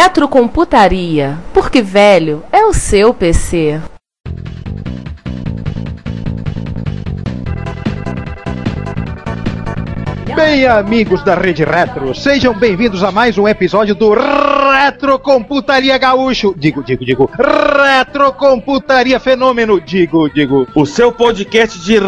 Retrocomputaria, porque velho é o seu PC. Bem, amigos da Rede Retro, sejam bem-vindos a mais um episódio do Retrocomputaria Gaúcho. Digo, digo, digo. Retrocomputaria Fenômeno. Digo, digo. O seu podcast de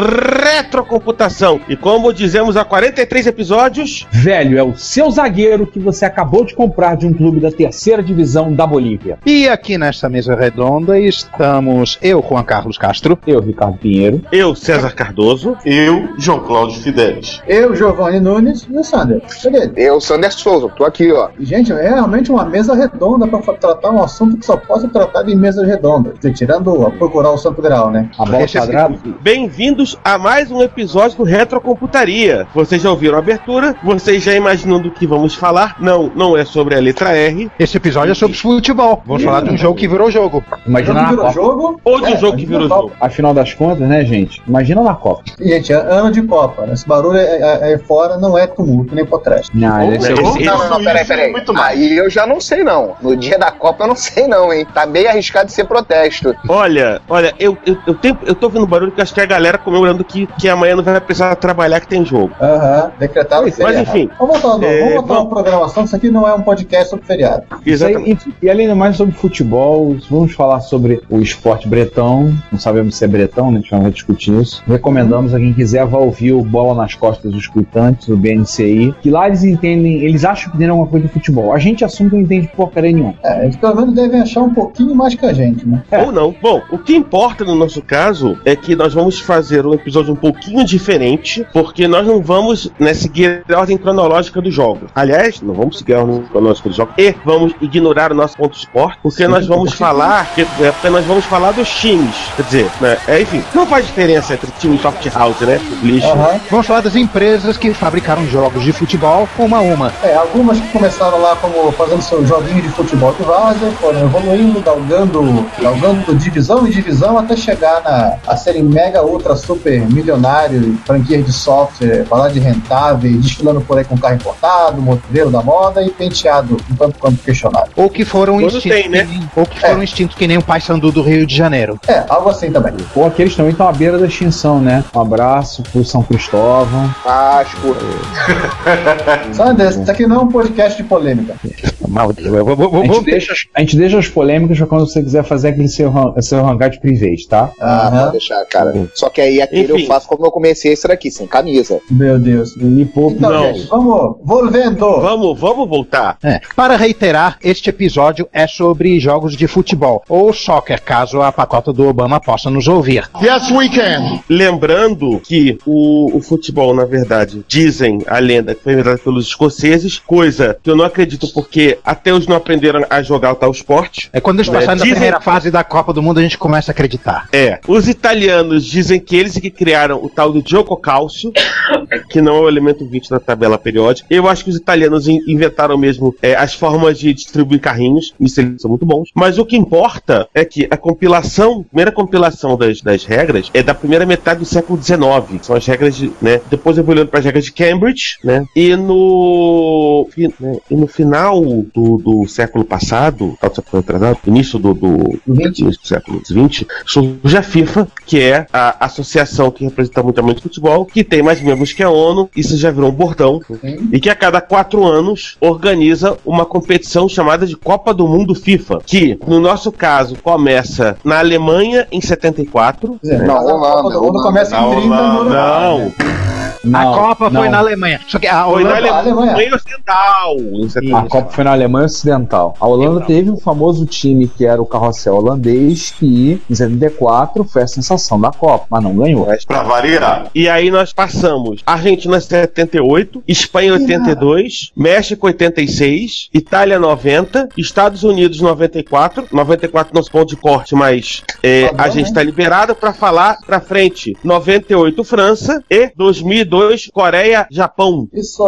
retrocomputação. E como dizemos há 43 episódios, Velho é o seu zagueiro que você acabou de comprar de um clube da terceira divisão da Bolívia. E aqui nesta mesa redonda estamos eu, Juan Carlos Castro. Eu, Ricardo Pinheiro. eu, César Cardoso, Eu, João Cláudio Fidelis. Eu, Giovanni Nunes e o Sander. Cadê? Eu, Sander Souza, tô aqui, ó. Gente, é realmente uma mesa redonda para tratar um assunto que só pode ser tratado em mesas redondas. Tirando a procurar o Santo Grau, né? A bola quadrada. bem-vindos a mais um episódio do Retrocomputaria. Vocês já ouviram a abertura, vocês já imaginam do que vamos falar. Não, não é sobre a letra R, Esse episódio é sobre futebol. Vamos falar de um jogo que virou jogo. Imagina na virou Copa. jogo. ou de um É, jogo que virou jogo. Afinal das contas, né, gente? Imagina na Copa. Gente, é ano de Copa. Né? Esse barulho aí aí fora não é tumulto, nem potresto. Não, Ou- esse é esse- o... esse- Não, não, não, peraí, peraí. Muito mais. Aí eu já não sei, não. No dia da Copa eu não sei, não, hein? Tá bem arriscado de ser protesto. Olha, olha, eu, eu, eu, tenho, eu tô ouvindo barulho que acho que é a galera comemorando que, que amanhã não vai precisar trabalhar que tem jogo. Aham, decretado Mas feriado. enfim, Vamos voltar, É, vamos voltar vamos- uma programação. Isso aqui não é um podcast sobre feriado. Exatamente. e, e além do mais sobre futebol, vamos falar sobre o esporte bretão. Não sabemos se é bretão, né? A gente vai discutir isso. Recomendamos a quem quiser vá ouvir o Bola nas Costas dos Cuitantes, do BNCI, que lá eles entendem, eles acham que entendem alguma coisa de futebol. A gente assume que não entende porcaria nenhuma. É, eles pelo menos devem achar um pouquinho mais que a gente, né? É. Ou não. Bom, o que importa no nosso caso é que nós vamos fazer um episódio um pouquinho diferente, porque nós não vamos né, seguir a ordem cronológica dos jogos. Aliás, não vamos seguir a ordem cronológica dos jogos e vamos ignorar o nosso ponto esporte, porque nós vamos falar, que, é, porque nós vamos falar dos times. Quer dizer, né, é, enfim, não faz diferença entre time e soft house, né? Lixo. Aham. Vamos falar das empresas que fabricaram jogos de futebol uma a uma. É, algumas que começaram lá como fazendo seus joguinhos de futebol de várzea, foram evoluindo, galgando, galgando divisão em divisão até chegar na, a serem mega, ultra, super milionários, franquias de software, falar de rentáveis, desfilando por aí com carro importado, modelo da moda e penteado um tanto quanto questionável. Ou que foram extintos. tem, né? que nem- Ou que foram extintos que nem o Pai Sandu do Rio de Janeiro. É, algo assim também. Ou aqueles também estão à beira da extinção, né? Um abraço pro São Cristóvão. Asco. Sabe, isso aqui não é um podcast de polêmica. Mal Deus. Eu vou- vou- vou- A gente, deixa, as- a gente deixa as polêmicas pra quando você quiser fazer aquele seu, seu hangar de private, tá? Ah, Aham. pode deixar, cara. Só que aí aquele Enfim. eu faço como eu comecei esse daqui, sem camisa. Meu Deus. E pouco. Então, Não. gente, vamos, volvendo. Vamos, vamos voltar. É. Para reiterar, este episódio é sobre jogos de futebol, ou soccer, caso a patota do Obama possa nos ouvir. Yes, we can. Lembrando que o, o futebol, na verdade, dizem a lenda que foi inventada pelos escoceses, coisa que eu não acredito porque até os não aprenderam a jogar o tal esporte. É quando eles É, passaram da dizem- primeira fase da Copa do Mundo, a gente começa a acreditar. É, os italianos dizem que eles que criaram o tal do Gioco Cálcio, que não é o elemento 20 da tabela periódica. Eu acho que os italianos in- inventaram mesmo é, as formas de distribuir carrinhos, isso eles são muito bons. Mas o que importa é que a compilação, a primeira compilação das, das regras é da primeira metade do século XIX, são as regras de, né, depois evoluindo para as regras de Cambridge, né, e no, né, e no final do, do século passado, atrasado, início do, do, do século XX, surge a FIFA, que é a associação que representa muito muito futebol, que tem mais membros que a ONU, isso já virou um bordão, e que a cada quatro anos organiza uma competição chamada de Copa do Mundo FIFA, que, no nosso caso, começa na Alemanha em 74. Quer dizer, mas a Copa do Mundo começa em 30 no Uruguai. Não. a Não, Copa foi não. na Alemanha. Só que a Foi na Holanda. Alemanha, Alemanha. Ocidental. em A 74. Copa foi na Alemanha Ocidental. A Holanda teve um famoso time que era o carrossel holandês, que em 74 foi a sensação da Copa, mas não ganhou. Pra variar. E aí nós passamos Argentina 78, Espanha 82, México 86, Itália 90, Estados Unidos 94, 94 nosso ponto de corte, mas é, Tá bom, a gente né? tá liberado pra falar pra frente 98 França e 2002 Coreia, Japão. Isso.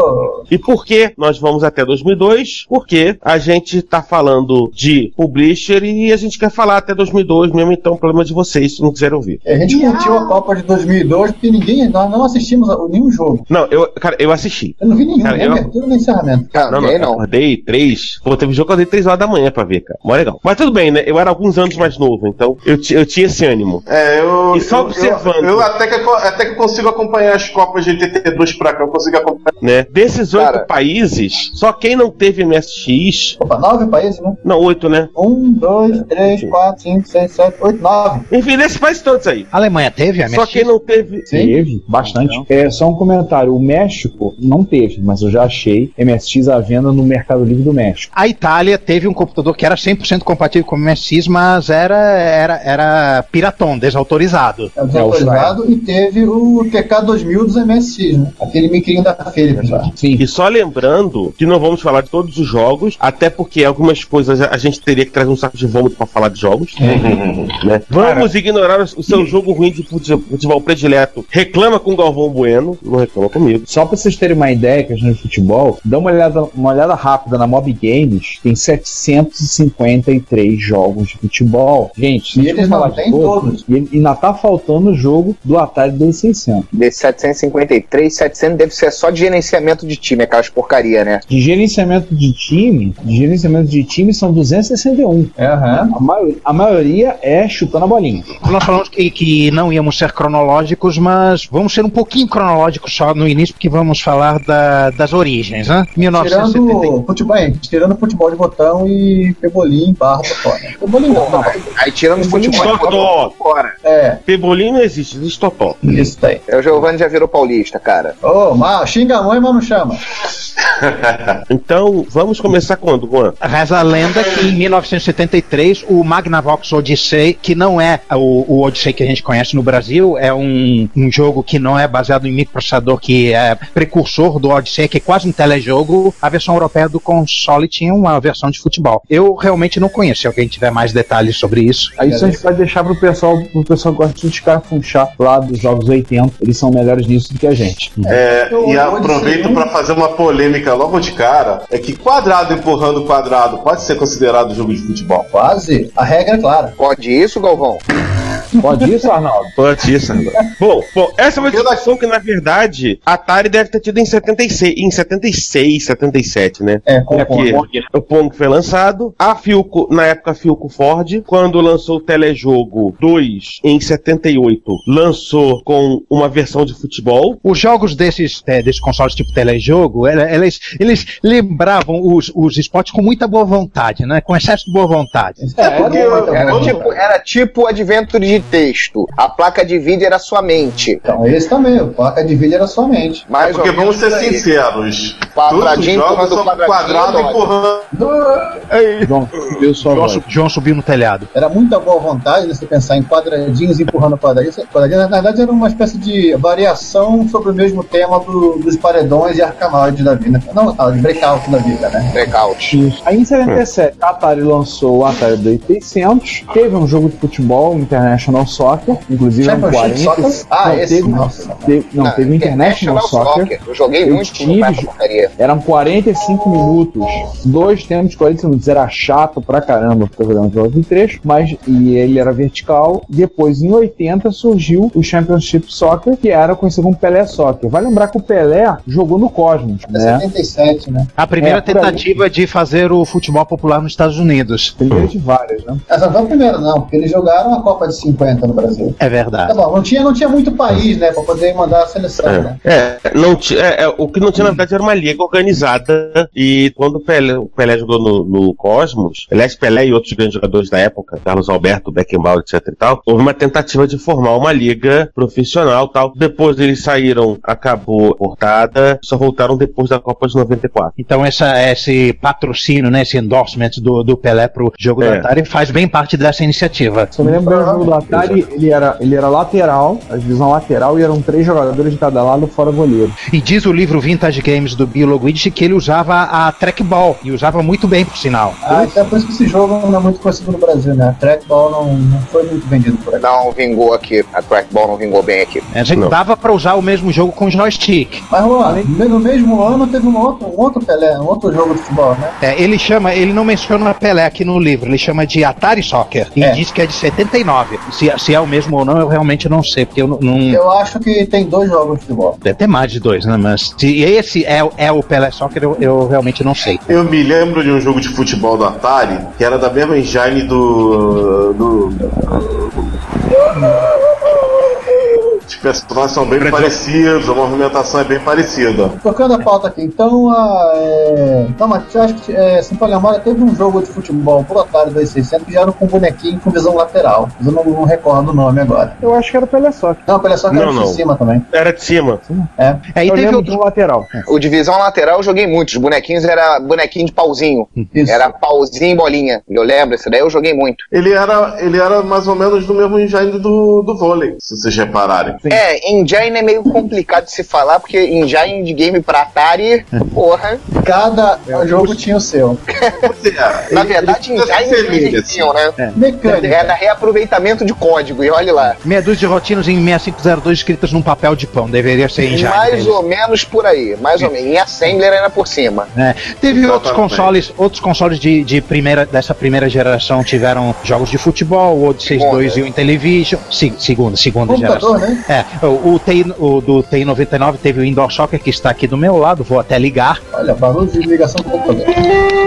E por que nós vamos até 2002? Porque a gente tá falando de publisher e a gente quer falar até 2002 mesmo, então é um problema de vocês se não quiserem ouvir. A gente curtiu a Copa de 2002 porque ninguém, nós não assistimos a- nenhum jogo. Não, eu, cara, eu assisti. Eu não vi nenhum, Cara, nem eu- abertura nem encerramento. Cara, Não, não, eu não. acordei três. Pô, teve jogo que eu acordei três horas da manhã pra ver, cara. Mó legal. Mas tudo bem, né? Eu era alguns anos mais novo, então eu, eu tinha esse ânimo. É, eu. E só eu- observando. Eu, eu até, que, até que consigo acompanhar as Copas de 82 pra cá, eu consigo acompanhar. Né? Desses oito Cara. países, só quem não teve MSX. Opa, nove países, né? Não, oito, né? Um, dois, três, quatro, cinco, seis, sete, oito, nove. Enfim, desses países todos aí. A Alemanha teve a Só quem não teve. Teve, bastante. É só um comentário: o México não teve, mas eu já achei MSX à venda no Mercado Livre do México. A Itália teve um computador que era 100% compatível com o MSX, mas era, era, era piratão, desautorizado. É desautorizado e teve o TK2000 dos MSX, né? Aquele micrinho da Philips lá. Sim. E só lembrando que não vamos falar de todos os jogos, até porque algumas coisas a gente teria que trazer um saco de vômito pra falar de jogos. né? Vamos ignorar o seu jogo ruim de fute- futebol predileto. Reclama com o Galvão Bueno, não reclama comigo. Só pra vocês terem uma ideia, questão de futebol, dá uma olhada, uma olhada rápida na Mob Games, tem 753 jogos de futebol. Gente, E a gente eles não falar de têm todos, todos. E ainda tá faltando o jogo do Atari 2600. Desses 753, 700 deve ser só de gerenciamento de time, aquelas porcaria, né? De gerenciamento de time, de gerenciamento de time são 261. É, aham. A, maioria, a maioria é chutando a bolinha. Nós falamos que, que não íamos ser cronológicos, mas vamos ser um pouquinho cronológicos só no início, porque vamos falar da- das origens, né? 1971. Tirando futebol, tirando futebol de botão e pebolim barra totó, né? Pebolim não, não. Aí tirando o futebol de Totó. fora. É, Pebolim não existe, existe Totó. isso daí. É, O Giovanni já virou paulista, cara. Ô, mal, xinga a mãe, mas não chama. Então, vamos começar quando, Juan? Reza a lenda que em 1973 o Magnavox Odyssey, que não é o, o Odyssey que a gente conhece no Brasil, é um, um jogo que não é baseado em microprocessador, que é precursor do Odyssey, que é quase um telejogo. A versão europeia do console tinha uma versão de futebol. Eu realmente não conheço. Se alguém tiver mais detalhes sobre isso, Aí isso a gente pode deixar pro pessoal, pro pessoal que gosta de escarfunchar lá dos jogos 80. Eles são melhores nisso do que a gente. É, Eu e aproveito pra fazer uma polêmica logo de cara: é que quadrado empurrando quadrado pode ser considerado jogo de futebol. Quase. A regra é clara. Pode isso, Galvão? Pode isso, Arnaldo? Pode isso, Sandra. bom, bom, essa é uma discussão que, na verdade, a Atari deve ter tido em 76, em 76, 77, né? É, com É, Porque o Pong foi lançado, a Filco, na época Filco Ford, quando lançou o Telejogo 2 em 78, lançou com uma versão de futebol. os jogos desses, é, desses consoles tipo telejogo, eles, eles lembravam os, os esportes com muita boa vontade, né? Com excesso de boa vontade. É, porque era, Era Vamos- tipo, era tipo adventure de texto. A placa de vídeo era sua mente. Então, esse também, o placa de vídeo era somente. Mais Porque ou vamos menos ser aí. sinceros: todos os Quadradinho jogos são quadradinho, quadrado empurrando. João, eu sua João, voz. su- João subiu no telhado. Era muita boa vontade né, você pensar em quadradinhos empurrando quadradinhos. quadradinhos. Na verdade, era uma espécie de variação sobre o mesmo tema do- dos paredões e arcanoides da vida. Não, ah, de breakout da vida, né? Blackout. Isso. Aí em 77, a Atari lançou o Atari 2600. Teve um jogo de futebol, International International Soccer, inclusive eram Championship 40. Soccer? Ah, não, esse, teve, nossa. teve- não, Não, teve o International, Soccer. Eu joguei Eu muito tive-. Eram 45 minutos, dois tempos de 40 minutos. Era chato pra caramba ficar jogando jogos em trecho, mas e ele era vertical. Depois, em 80, surgiu o Championship Soccer, que era conhecido como Pelé Soccer. Vai lembrar que o Pelé jogou no Cosmos, É né? 77, né? A primeira É, tentativa de fazer o futebol popular nos Estados Unidos. Primeiro de várias, né? Essa não foi a primeira, não, porque eles jogaram a Copa de 50 no Brasil. É Tá verdade. bom, não tinha, não tinha muito país, né, pra poder mandar a seleção, né? É, não é, é, o que não tinha na verdade era uma liga organizada e quando o Pelé, o Pelé jogou no, no Cosmos, aliás, Pelé e outros grandes jogadores da época, Carlos Alberto, Beckenbauer, etc e tal, houve uma tentativa de formar uma liga profissional tal. Depois eles saíram, acabou cortada, só voltaram depois da Copa de 94. Então essa, esse patrocínio, né, esse endorsement do, do Pelé pro jogo É. da Atari faz bem parte dessa iniciativa. Eu me lembro bem, o jogo do Atari, ele era, ele era lateral, a divisão lateral, e eram três jogadores de cada lado fora goleiro. E diz o livro Vintage Games do Bill Guidi que ele usava a trackball, e usava muito bem, por sinal. Ah, então é por isso que esse jogo não é muito conhecido no Brasil, né? A trackball não, não foi muito vendido por aqui. Não vingou aqui. A trackball não vingou bem aqui. A gente Não. dava pra usar o mesmo jogo com joystick. Mas, ó, no mesmo ano teve um outro, um outro Pelé, um outro jogo de futebol, né? É, ele chama, ele não menciona Pelé aqui no livro, ele chama de Atari Soccer e É. diz que é de 79. Se, se é o mesmo ou não, eu realmente não sei, porque eu não. não Eu acho que tem dois jogos de futebol. deve ter mais de dois, né? Mas se esse é, o- é o Pelé Soccer, eu, eu realmente não sei. Eu me lembro de um jogo de futebol do Atari que era da mesma engine do. do. Os personagens são bem parecidos, a movimentação é bem parecida. Tocando a pauta aqui, então, a, é... não, mas eu acho que, é, se para memória, teve um jogo de futebol pro Atari 2600 que já era com bonequinho com visão lateral. Mas eu não, não recordo o nome agora. Eu acho que era o Pelé Soccer. Não, que Não, era não. de cima também. Era de cima. É. É, e eu teve outro. de lateral. O divisão lateral eu joguei muito. Os bonequinhos era bonequinho de pauzinho. Isso. Era pauzinho e bolinha. Eu lembro, esse daí eu joguei muito. Ele era, ele era mais ou menos do mesmo engine do, do vôlei, se vocês repararem. É, engine é meio complicado de se falar, porque engine de game pra Atari, porra. Cada jogo tinha o seu. Na verdade, engine não existiam, né? Mecânica. Era reaproveitamento de código, e olha lá. Meia dúzia de rotinas em 6502 escritas num papel de pão, deveria ser engine. mais ou menos por aí, mais ou menos. Em Assembler era por cima. É, teve outros consoles, outros consoles de, de primeira, dessa primeira geração tiveram jogos de futebol, o Odyssey Segunda. 2 e o Intellivision. Se- segunda, segunda Computador, geração. né? É, o, o, TI, o do TI-99 teve o Indoor Soccer que está aqui do meu lado, vou até ligar. Olha, barulho de ligação com o computador.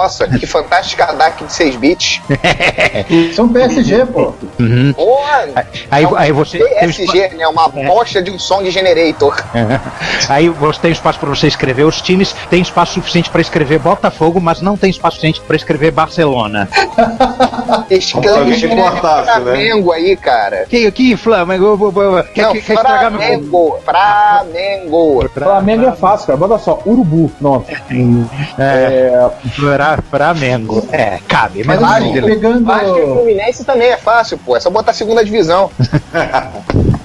Nossa, que fantástica DAC de 6 bits. Isso é um PSG, pô. Uhum. Porra! Aí, é aí você tem PSG, né? Uma bosta de um song generator. aí você tem espaço para você escrever os times, tem espaço suficiente para escrever Botafogo, mas não tem espaço suficiente para escrever Barcelona. Se importasse, né? Flamengo aí, cara. Que, que Flamengo? Quer, Não, quer, quer estragar meu. Flamengo. Flamengo. Flamengo é fácil, cara. Bota só, Urubu. Pronto. É, Fra- Flamengo. É, cabe, mas, assim, sei. pegando. Acho que o Fluminense também é fácil, pô. É só botar a segunda divisão.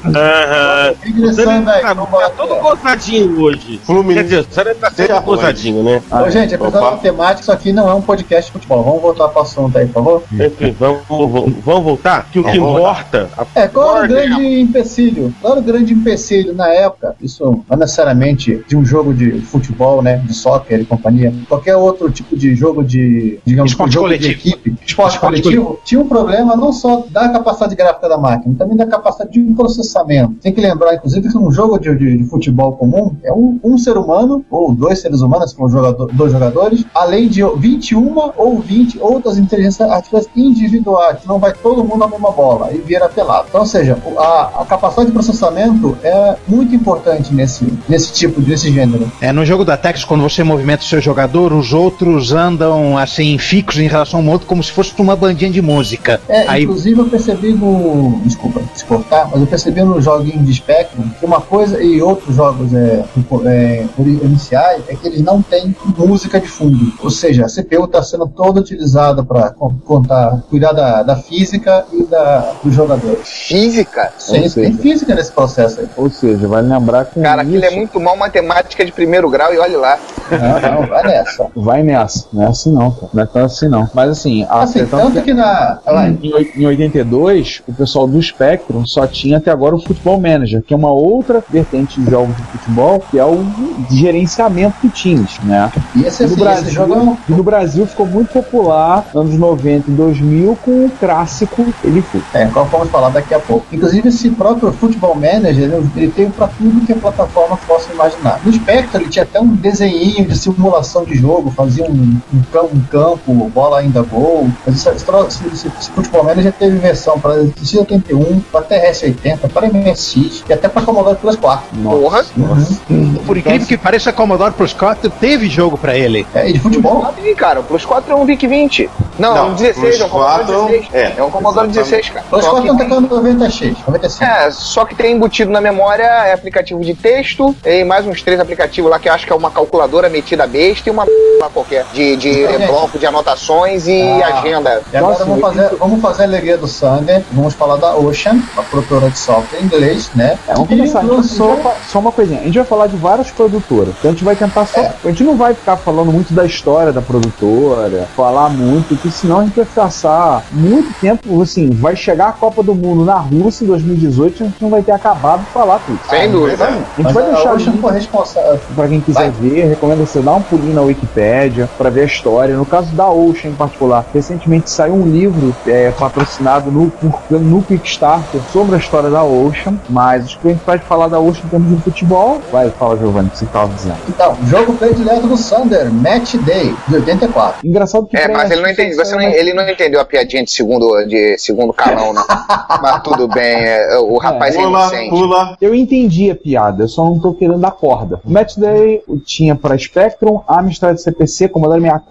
Aham. Regressando aí, Tá, tá todo gozadinho hoje. Fluminense. Quer dizer, o tá sempre gozadinho, né? Ô, gente, apesar Opa. da temática, isso aqui não é um podcast de futebol. Vamos voltar para o assunto aí, por favor? Enfim, vamos, vamos, vamos voltar? Que o que importa. É, qual era o grande empecilho? Qual era o grande empecilho na época? Isso não necessariamente de um jogo de futebol, né? De soccer e companhia. Qualquer outro tipo de jogo de, digamos, Esporte jogo coletivo. de equipe. Esporte, Esporte coletivo. Tinha um problema não só da capacidade gráfica da máquina, também da capacidade de processamento. Tem que lembrar, inclusive, que um jogo de, de- de futebol comum é um, um ser humano, ou dois seres humanos, se for jogador, dois jogadores, além de 21 ou 20 outras inteligências artificiais individuais. Não vai todo mundo na mesma bola e vira pelado. Então, ou seja, a, a capacidade de processamento é muito importante nesse, nesse tipo, desse gênero. É, no jogo da Tex, quando você movimenta o seu jogador, os outros andam assim, fixos em relação ao outro, como se fosse uma bandinha de música. É, Aí, inclusive eu percebi no. Desculpa, se cortar, mas eu percebi no joguinho de Spectrum que uma coisa e outros jogos é, é, iniciais é que eles não têm música de fundo. Ou seja, a CPU está sendo toda utilizada para contar, cuidar da, da física e da, dos jogadores. Física? Sim, seja- tem física nesse processo aí. Ou seja, vai lembrar que Cara, aquilo é muito mal matemática de primeiro grau e olha lá. Não, não, vai nessa. vai nessa, né? Assim não, cara. Não é tão assim não. Mas assim, a, Assim, é tanto que na. vai. em, em 82, o pessoal do Spectrum só tinha até agora o Futebol Manager, que é uma outra vertente de jogos de futebol, que é o gerenciamento de times, né? E esse, E no, assim, Brasil, esse jogo é no Brasil ficou muito popular nos anos 90 e 2000 com o clássico Ele Foi. É, qual vamos falar daqui a pouco. Inclusive, esse próprio Futebol Manager, ele, ele tem para tudo que a plataforma possa imaginar. No Spectrum, ele tinha até um desenho de simulação de jogo, fazia um, um, cam- um campo, bola ainda gol. Mas esse, esse, esse- esse- esse Futebol Manager teve versão para X81, para TRS-80, para MSX e até para Commodore Plus 4. Porra. Por incrível que pareça, a Commodore Plus 4 teve jogo pra ele. É, e de futebol? Ih, cara, o Plus 4 é um VIC 20. Não, é um 16, é um Commodore 16. É, um Commodore 16, cara. Plus Só 4 que não tá caindo 96, 95. É, só que tem embutido na memória é aplicativo de texto e mais uns três aplicativos lá que eu acho que é uma calculadora metida besta e uma lá qualquer de, de Então, gente. bloco de anotações e Ah. agenda. E agora Nossa, vamos, fazer, vamos fazer a alegria do Sander, vamos falar da Ocean, a produtora de software em inglês, né? É, vamos E começar. A gente trouxe- só, só uma coisinha. A gente vai falar de várias produtoras. Então a gente vai tentar só. É. A gente não vai ficar falando muito da história da produtora, falar muito, porque senão a gente vai passar muito tempo. Assim, vai chegar a Copa do Mundo na Rússia em 2018 a gente não vai ter acabado de falar tudo. Sem dúvida. A gente Mas vai a deixar Ocean link foi responsável. Pra quem quiser ver, recomendo você dar um pulinho na Wikipédia pra ver a história. No caso da Ocean em particular, recentemente saiu um livro é, patrocinado no, por- no Kickstarter sobre a história da Ocean. Mas acho que a gente pode falar da Ocean em termos de futebol. Vai, fala, Giovanni, o que você estava dizendo. Então, jogo predileto do Sander, Match Day, de 84. Engraçado que É, mas ele não entendeu, você não, ele não entendeu a piadinha de segundo, de segundo calão, não. mas tudo bem, é, o rapaz é, Pula, inocente. pula. Eu entendi a piada, eu só não tô querendo dar corda. Match Day tinha para Spectrum, Amstrad CPC, Commodore 64,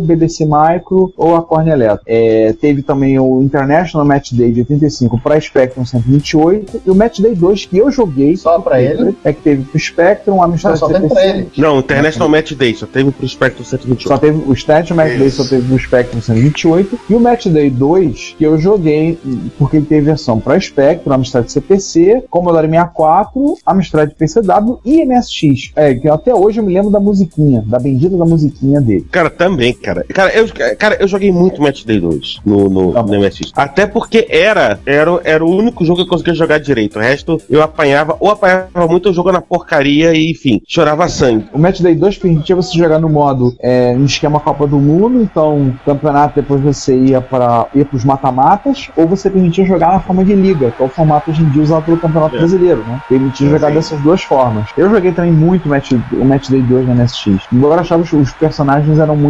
BBC Micro ou a Corne Electro. É, teve também o International Match Day de 85 para Spectrum 128 e o Match Day 2 que eu joguei Só pra ele? é que teve pro Spectrum, Amstrad Só tem CPC. pra ele. Não, International Match Day, só teve pro Spectrum 128. Só teve o Stat Match Day, só teve no Spectrum 128. E o Match Day 2, que eu joguei, porque ele teve versão para Spectrum, Amstrad CPC, Commodore 64, Amstrad PCW e MSX. É, que até hoje eu me lembro da musiquinha, da bendita da musiquinha dele. Cara, também, cara. Cara, eu, cara, eu joguei muito Match Day 2 no, no, Tá no MSX. Até porque era, era, era o único jogo que eu conseguia jogar direito. O resto eu apanhava, ou apanhava muito, eu jogava na porcaria e, enfim, chorava sangue. O Match Day 2 permitia você jogar no modo é, em esquema Copa do Mundo, então campeonato depois você ia para ia os mata-matas, ou você permitia jogar na forma de liga, que é o formato hoje em dia usado pelo Campeonato É. Brasileiro, né? Permitia É, jogar sim. dessas duas formas. Eu joguei também muito match, o Match Day 2 na MSX. Embora eu achava que os personagens eram muito.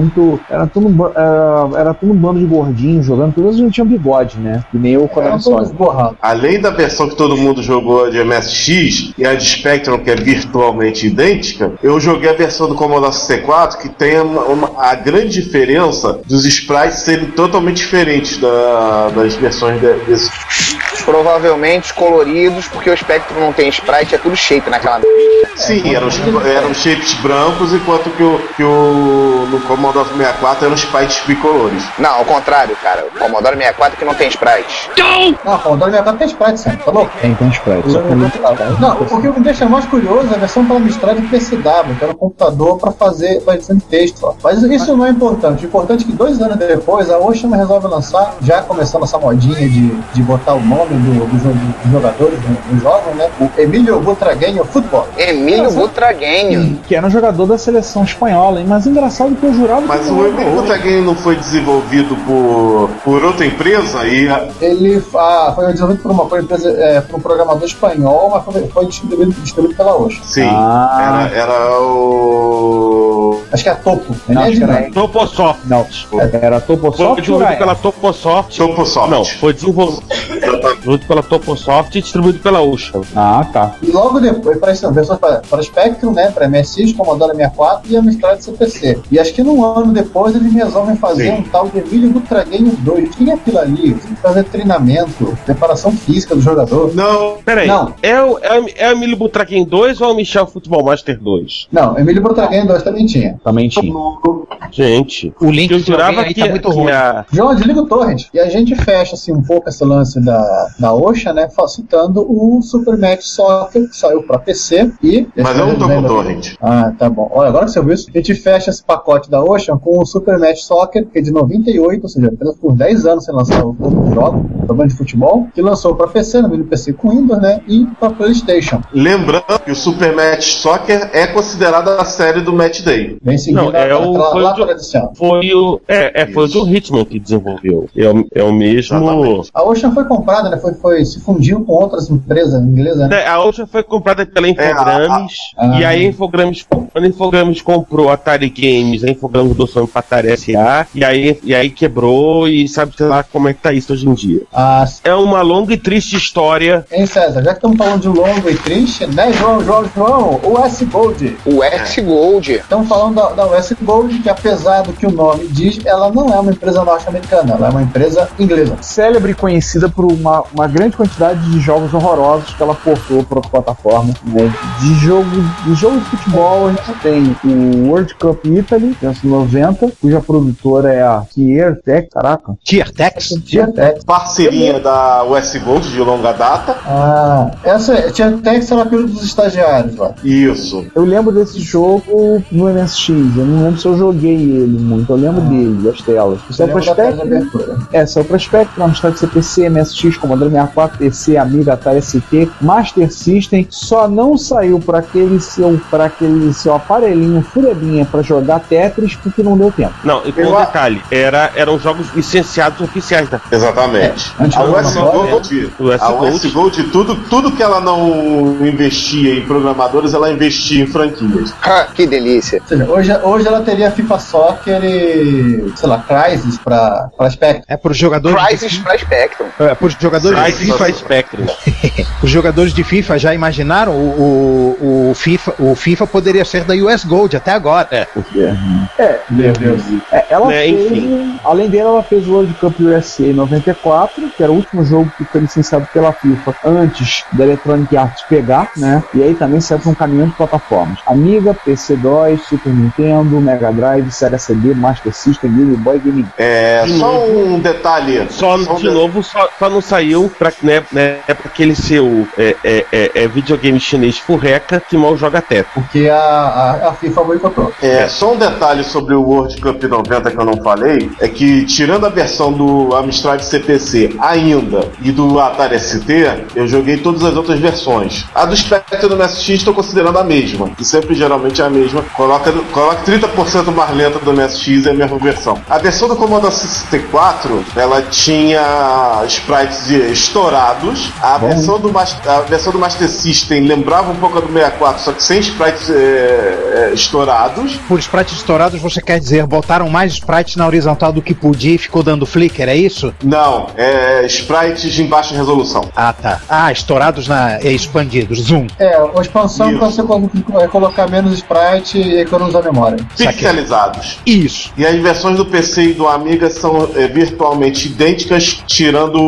Era tudo, um era, era tudo um bando de gordinhos jogando, todos não tinham bigode, né? Que nem o todos Sonic. borrados. Além da versão que todo mundo jogou de MSX e a de Spectrum, que é virtualmente idêntica, eu joguei a versão do Commodore 64 que tem uma, uma- a grande diferença dos sprites serem totalmente diferentes da- das versões de- desse. Provavelmente coloridos, porque o Spectrum não tem sprite, é tudo shape naquela merda. Sim, eram, os- eram shapes brancos, enquanto que o, que o no Commodore 64 eram sprites bicolores. Não, ao contrário, cara. O Commodore 64 que não tem sprite. Não, o Commodore 64 tem sprite, Sander, tá louco? Tem, tem sprite. Só que Não, o que me deixa mais curioso é a versão para Amstrad PCW, que era um computador para fazer para edição de texto. ó. Mas isso não é importante. O importante é que dois anos depois a Ocean resolve lançar, já começando essa modinha de, de botar o nome do, do dos jogadores no jogo, né? O Emílio Butragueño Futebol. Emílio Nossa. Butraguenho. Que era um jogador da seleção espanhola, hein? Mas engraçado que eu jurava Mas que o não Emílio Game não foi desenvolvido por, por outra empresa e Ele ah, foi desenvolvido por uma, empresa, é, por um programador espanhol, mas foi, foi distribuído, distribuído pela Ocean. sim, Ah. era, era o Acho que é Topo. Não, Ele é acho que era- Toposoft. Não, era Toposoft Foi desenvolvido pela Toposoft. Toposoft. Não, foi desenvolvido desenvolvido pela Toposoft e distribuído pela Ocean. Ah, tá. E logo depois, para isso, versões para, para Spectrum, né, para MSX, Commodore 64 e Amstrad CPC. E acho que num ano depois eles resolvem fazer Sim. um tal de Emílio Butraguenho 2. Tinha aquilo ali, tem que fazer treinamento, preparação física do jogador. Não, Peraí, Não. é o, é, o- é o Emílio Butraquem 2 ou é o Michel Futebol Master 2? Não, Emílio Butraguenho 2 também tinha. Também tinha. Gente, O link eu que eu jurava que, tá muito que ruim. a- João, desliga o torrent. E a gente fecha assim um pouco esse lance da, da Ocean, né? fa- Citando o Super Match Soccer, que saiu pra PC e. Mas eu não tô com torrent. Ah, tá bom. Olha, agora que você viu isso, a gente fecha esse pacote da Ocean com o Super Match Soccer, que é de 98, ou seja, apenas por 10 anos sem lançar o jogo, programa de futebol, que lançou pra PC, no mini PC com Windows, né? E pra PlayStation. Lembrando que o Super Match Soccer é considerada a série do Match Day. Vem seguindo Não, é a, o- a, foi lá o tradição. foi o. É, é, foi o John Hitman que desenvolveu. É o, é o mesmo. Exatamente. A Ocean foi comprada, né? Foi, foi, se fundiu com outras empresas inglesas, né? É, A outra foi comprada pela Infogrames. a- e aí a Infogrames, quando a Infogrames comprou a Atari Games, a Infogrames mudou seu nome pra Atari SA. E aí, e aí quebrou e sabe sei lá como é que tá isso hoje em dia. Ah, É uma longa e triste história. Hein, César? Já que estamos falando de longo e triste, né, João, João, João? O S Gold. O S Gold. Estamos falando da, da US Gold, que apesar do que o nome diz, ela não é uma empresa norte-americana, ela é uma empresa inglesa. Célebre e conhecida por uma, uma grande quantidade de jogos horrorosos que ela portou para outra plataforma. Né? De jogo de jogo de futebol, a gente tem o World Cup Italy, 1990, cuja produtora é a Kier Tech, caraca. Tier Tex? Tietex. Parceria da US Gold de longa data. Ah, essa Tietex era pelo dos estagiários lá. Isso. Eu lembro desse jogo no MSX, eu não lembro se eu joguei ele muito, eu lembro dele, das telas. Isso é Eu pra de Spectrum. É, saiu pra Spectrum, Amstrad CPC, MSX, Commodore 64, PC, Amiga, Atari ST, Master System, só não saiu pra aquele seu, pra aquele seu aparelhinho furebinha pra jogar Tetris porque não deu tempo. Não, e com Eu um detalhe, era, eram jogos licenciados oficiais da Exatamente. Antes A US Gold, O US a US Gold. Tudo, tudo que ela não investia em programadores, ela investia em franquias. Ha, que delícia. Ou seja, hoje, hoje ela teria FIFA Soccer e, sei lá, Crysis pra, pra Spectrum. É para os jogadores, Crysis de, pra Spectrum. é, pros jogadores de Crisis FIFA, os jogadores de FIFA já imaginaram o, o, o FIFA, o FIFA poderia ser da US Gold até agora. É. É, Meu Deus. é, ela Né, fez, enfim. além dele, ela fez o World Cup USA em 94, que era o último jogo que foi licenciado pela FIFA antes da Electronic Arts pegar, né? E aí também saiu para um caminhão de plataformas. Amiga, PC2, Super Nintendo, Mega Drive, Sega CD, Master System, Game Boy, Game É, De só um detalhe. Só, Só um de de- novo, só, só não saiu pra, né, né, é pra aquele seu é, é, é, é videogame chinês furreca que mal joga teto. Porque a, a, a FIFA boicotou. É, só um detalhe sobre o World Cup 90 que eu não falei, é que tirando a versão do Amstrad CPC ainda e do Atari ST, eu joguei todas as outras versões. A do Spectrum do MSX estou considerando a mesma, que sempre geralmente é a mesma. Coloca, coloca 30% mais lenta do MSX é a mesma versão. A versão do Commodore 64, ela tinha sprites de- estourados. A versão, do, a versão do Master System lembrava um pouco a do 64, só que sem sprites é, é, estourados. Por sprites estourados, você quer dizer, botaram mais sprites na horizontal do que podia e ficou dando flicker, é isso? Não, é sprites em baixa resolução. Ah, tá. Ah, estourados na, é, expandidos, zoom. É, a expansão Isso. pra você colo- é colocar menos sprite e economizar memória. Pixelizados. Isso. E as versões do PC e do Amiga são é, virtualmente idênticas, tirando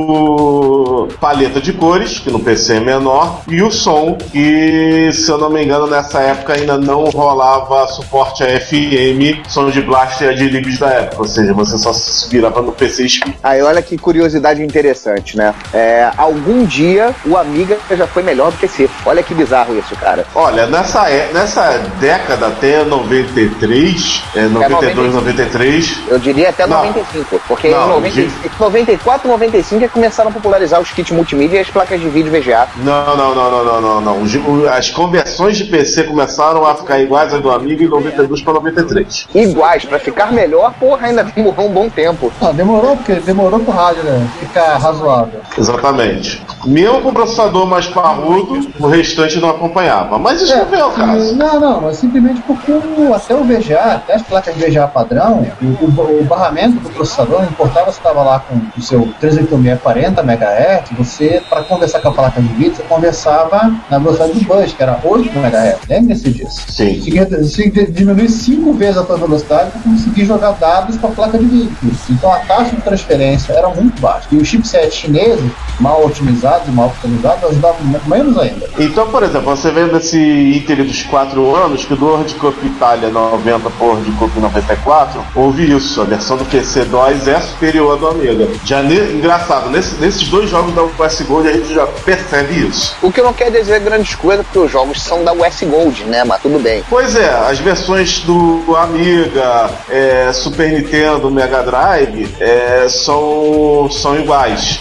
paleta de cores, que no PC é menor, e o som, que se eu não me engano nessa época ainda não rolava suporte a FM, som de blaster de libs da época, ou seja, você só se virava no PC. Aí olha que curiosidade interessante, né? É, algum dia o Amiga já foi melhor do que esse. Olha que bizarro isso, cara. Olha, nessa, é- nessa década até 93, é, 92, 93, Eu diria até Não. 95, porque Não, em 90, 94, 95 é que começaram a popularizar os kits multimídia e as placas de vídeo VGA. Não, não, não, não, não, não, As conversões de PC começaram a ficar iguais às do Amiga em 92 para 93. Iguais, pra ficar melhor, porra, ainda demorou um bom tempo. Ah, demorou, porque demorou pro rádio né, ficar razoável. Exatamente. Mesmo com o processador mais parrudo, o restante não acompanhava. Mas isso não veio ao caso. Não, não, mas simplesmente porque o- até o VGA, até as placas de VGA padrão, o, o- o barramento do processador, não importava se estava lá com o seu 38640 MHz, você, para conversar com a placa de vídeo, você conversava na velocidade do bus, que era 8 MHz. Lembre-se disso. Sim. Você tinha que diminuir 5 vezes a tua velocidade para conseguir jogar dados com a placa de vídeo. Então a taxa de transferência era muito baixa. E os chipsets chineses mal otimizados e mal otimizados, ajudava menos ainda. Então, por exemplo, você vê nesse ínter dos 4 anos que do World Cup Itália 90 por World Cup 94, houve isso. A versão do PC 2 é superior à do Amiga. Já ne- engraçado, nesse- nesses dois jogos da US Gold a gente já percebe isso. O que não quer dizer grandes coisas, porque os jogos são da US Gold, né? Mas tudo bem. Pois é, as versões do Amiga, é, Super Nintendo, Mega Drive é, são, são iguais.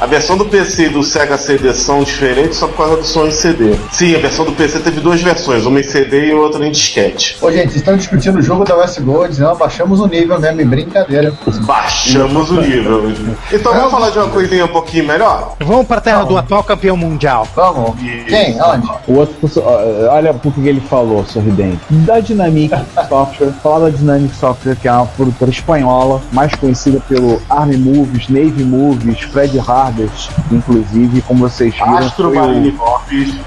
A versão do PC e do Sega CD são diferentes só por causa do som em CD. Sim, a versão do PC teve duas versões, uma em CD e outra em disquete. Ô, gente, vocês estão discutindo o jogo da US Gold, não, baixamos o nível mesmo, brincadeira. Baixamos o nível. Então vamos falar de uma coisinha um pouquinho melhor? Vamos pra terra do atual campeão mundial. Vamos. Quem? Onde? O outro, ó, olha por que ele falou, sorridente. Da Dynamic Software, falar da Dynamic Software, que é uma produtora espanhola, mais conhecida pelo Army Movies, Navy Movies, Fred Harders, inclusive, como vocês viram. Astro.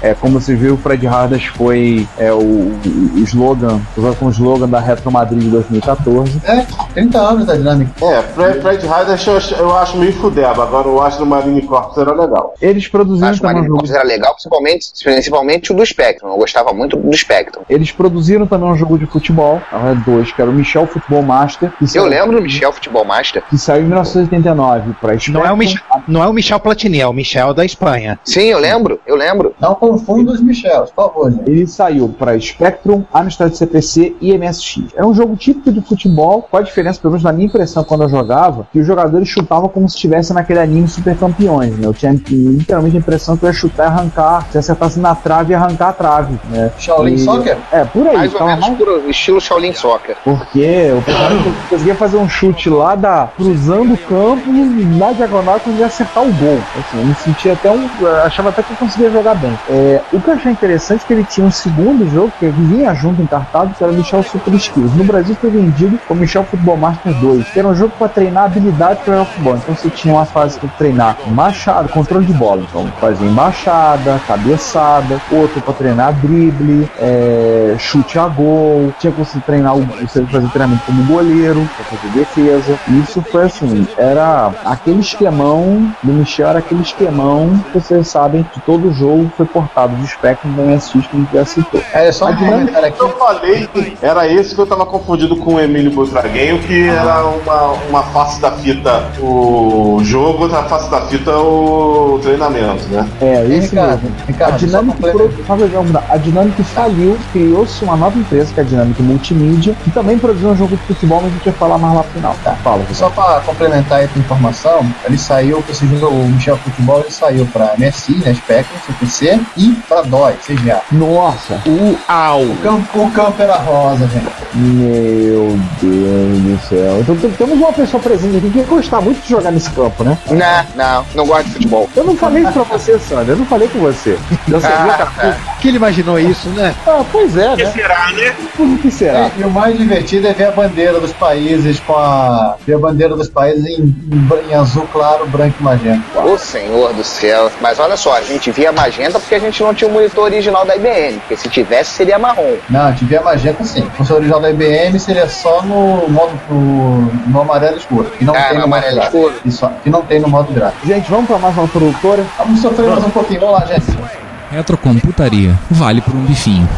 É, como vocês viram, o Fred Harders foi é, o, o slogan, usado como slogan da Retro Madrid de 2014. É, 30 anos da Dynamic. É, Fred, Fred Riders eu, acho- eu acho meio fudeba, agora o Astro Marine Corps era legal. Eles produziram Acho que o também um Marine jogo. Corps era legal, principalmente, principalmente o do Spectrum. Eu gostava muito do Spectrum. Eles produziram também um jogo de futebol, dois, que era o Michel Futebol Master. Eu saiu- lembro do Michel Futebol Master. Que saiu em 1989 para Não é, o Michel, não é o Michel Platini, é o Michel da Espanha. Sim, eu lembro, eu lembro. Não confunda os Michels, por favor, gente. Ele saiu para Spectrum, Amstrad CPC e MSX. Era um jogo típico de futebol, com a diferença, pelo menos na minha impressão quando eu jogava, que os jogadores chutavam como se estivesse naquele anime Super Campeões, né? Eu tinha literalmente a impressão que eu ia chutar e arrancar, se acertasse na trave e arrancar a trave, né? Shaolin E- Soccer? É, por aí. Mais ou tava menos mais- por estilo Shaolin Soccer. Porque o pessoal conseguia fazer um chute lá da cruzando o campo na diagonal quando ia acertar o gol. Assim, eu me sentia até um. achava até que eu conseguia jogar bem. É, o que eu achei interessante é que ele tinha um segundo jogo que vinha junto encartado, que era Michel Super Skills. No Brasil foi vendido como Michel Futebol Master 2, que era um jogo para treinar habilidade para futebol. Então você tinha uma fase que treinar machado, controle de bola. Então fazia embaixada, cabeçada, outro para treinar drible, é, chute a gol, tinha que você treinar, você fazer treinamento como goleiro, para fazer defesa. E isso foi assim, era aquele esquemão do Michel, era aquele esquemão que vocês sabem que todo jogo foi portado de Spectrum do MSX que a gente já citou. É só um dinâmica- comentário aqui. Eu falei, era esse que eu tava confundido com o Emílio Butraguenho, que era uma, uma face da fita o jogo, outra face da fita o treinamento, né? É, isso Ricardo, mesmo. Ricardo, a Dynamic, só pro- a Dynamic faliu, criou-se uma nova empresa, que é a Dynamic Multimídia, que também produziu um jogo de futebol, mas a gente vai falar mais lá pro final. Tá, fala. Só para complementar aí a informação, ele saiu, esse jogo, o Michel Futebol, ele saiu para MSI, né, Spectrum, CPC e para DOI, CGA. Nossa, O campo, o campo era rosa, gente. meu Deus do céu. Então tem- temos uma pessoa presente aqui que ia gostar muito de jogar nesse campo, né? Não, não, não gosto de futebol. Eu não falei isso pra você, Sandra, eu não falei com você. Eu sei, Ah, cara, que ele imaginou isso, né? ah, pois é, né? será, né? Por que será? E o mais divertido é ver a bandeira dos países com a. ver a bandeira dos países em, em- em azul claro, branco e magenta. Ô senhor do céu. Mas olha só, a gente via magenta porque a gente não tinha o monitor original da IBM. Porque se tivesse, seria marrom. Não, tiver magenta sim. Se fosse o original da IBM, seria só no modo no, no amarelo escuro. Que não Ah, tem no amarelo escuro. Isso, que não tem no modo gráfico. Gente, vamos pra mais uma produtora. Vamos sofrer mais um pouquinho. Vamos lá, gente. Retrocomputaria. Vale por um bifinho.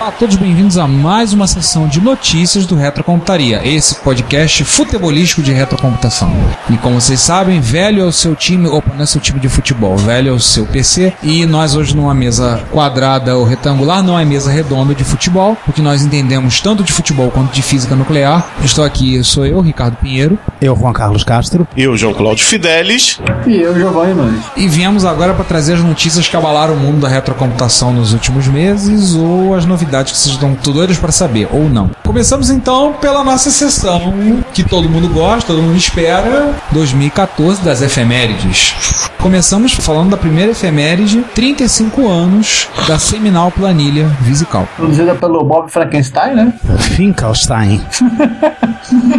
Olá, todos bem-vindos a mais uma sessão de notícias do Retrocomputaria, esse podcast futebolístico de retrocomputação. E como vocês sabem, velho é o seu time, opa, não é seu time de futebol, velho é o seu PC, e nós hoje numa mesa quadrada ou retangular, não é mesa redonda de futebol, porque nós entendemos tanto de futebol quanto de física nuclear. Estou aqui, sou eu, Ricardo Pinheiro, Eu, Juan Carlos Castro. Eu, João Cláudio Fidelis. E eu, Giovanni Nunes. e viemos agora para trazer as notícias que abalaram o mundo da retrocomputação nos últimos meses ou as novidades que vocês estão doidos para saber, ou não. Começamos então pela nossa sessão que todo mundo gosta, todo mundo espera, 2014 das efemérides. Começamos falando da primeira efeméride, 35 anos da seminal planilha Visical. Produzida pelo Bob Frankenstein, né? Finkelstein.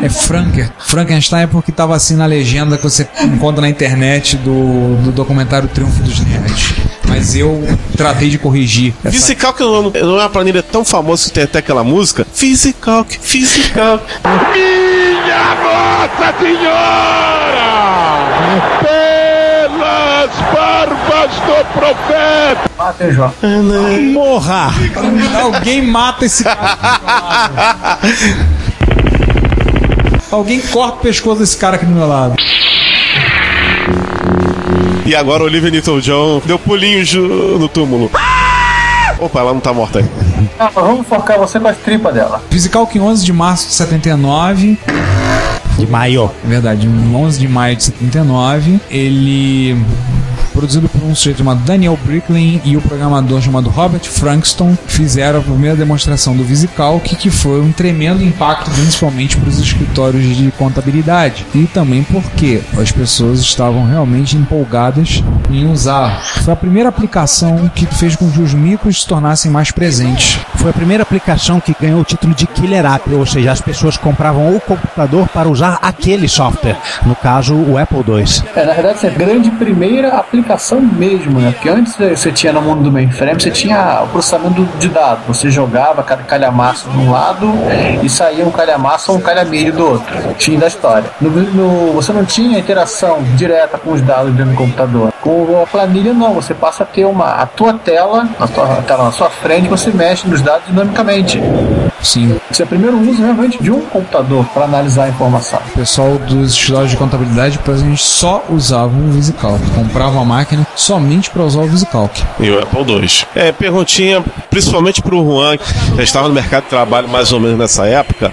É Franker. Frankenstein é porque tava assim na legenda que você encontra na internet do, do documentário Triunfo dos Nerds. Mas eu tratei de corrigir. essa Physical que não, não é uma planilha tão famosa que tem até aquela música. Physical, Physical. Minha Nossa Senhora! Pela nas barbas do profeta. Mata o João. Morra! Alguém mata esse cara. Alguém corta o pescoço desse cara aqui do meu lado. E agora Olivia Newton-John deu pulinhos no túmulo. Opa, ela não tá morta aí. Ah, vamos focar você com as tripas dela. Physical que 11 de março de 79. De maio. Verdade, 11 de maio de 79. Ele produzido por um sujeito chamado Daniel Bricklin e o programador chamado Robert Frankston fizeram a primeira demonstração do VisiCalc, que foi um tremendo impacto principalmente para os escritórios de contabilidade e também porque as pessoas estavam realmente empolgadas em usar. Foi a primeira aplicação que fez com que os micros se tornassem mais presentes. Foi a primeira aplicação que ganhou o título de Killer App, ou seja, as pessoas compravam o computador para usar aquele software, no caso o Apple II. É, na verdade, essa é a grande primeira aplicação mesmo, né? Porque antes você tinha no mundo do mainframe, você tinha o processamento de dados. Você jogava cada calhamaço de um lado e saía um calhamaço ou um calhamilho do outro. Fim da história. No, no- você não tinha interação direta com os dados dentro do computador. Com a planilha, não. Você passa a ter uma, a tua tela, a tua a tela na sua frente, você mexe nos dados dinamicamente. Sim. Esse é o primeiro uso realmente de um computador para analisar a informação. O pessoal dos escritórios de contabilidade praticamente só usavam o VisiCalc. Compravam a máquina somente para usar o VisiCalc. E o Apple II. É, perguntinha principalmente pro Juan, que já estava no mercado de trabalho mais ou menos nessa época.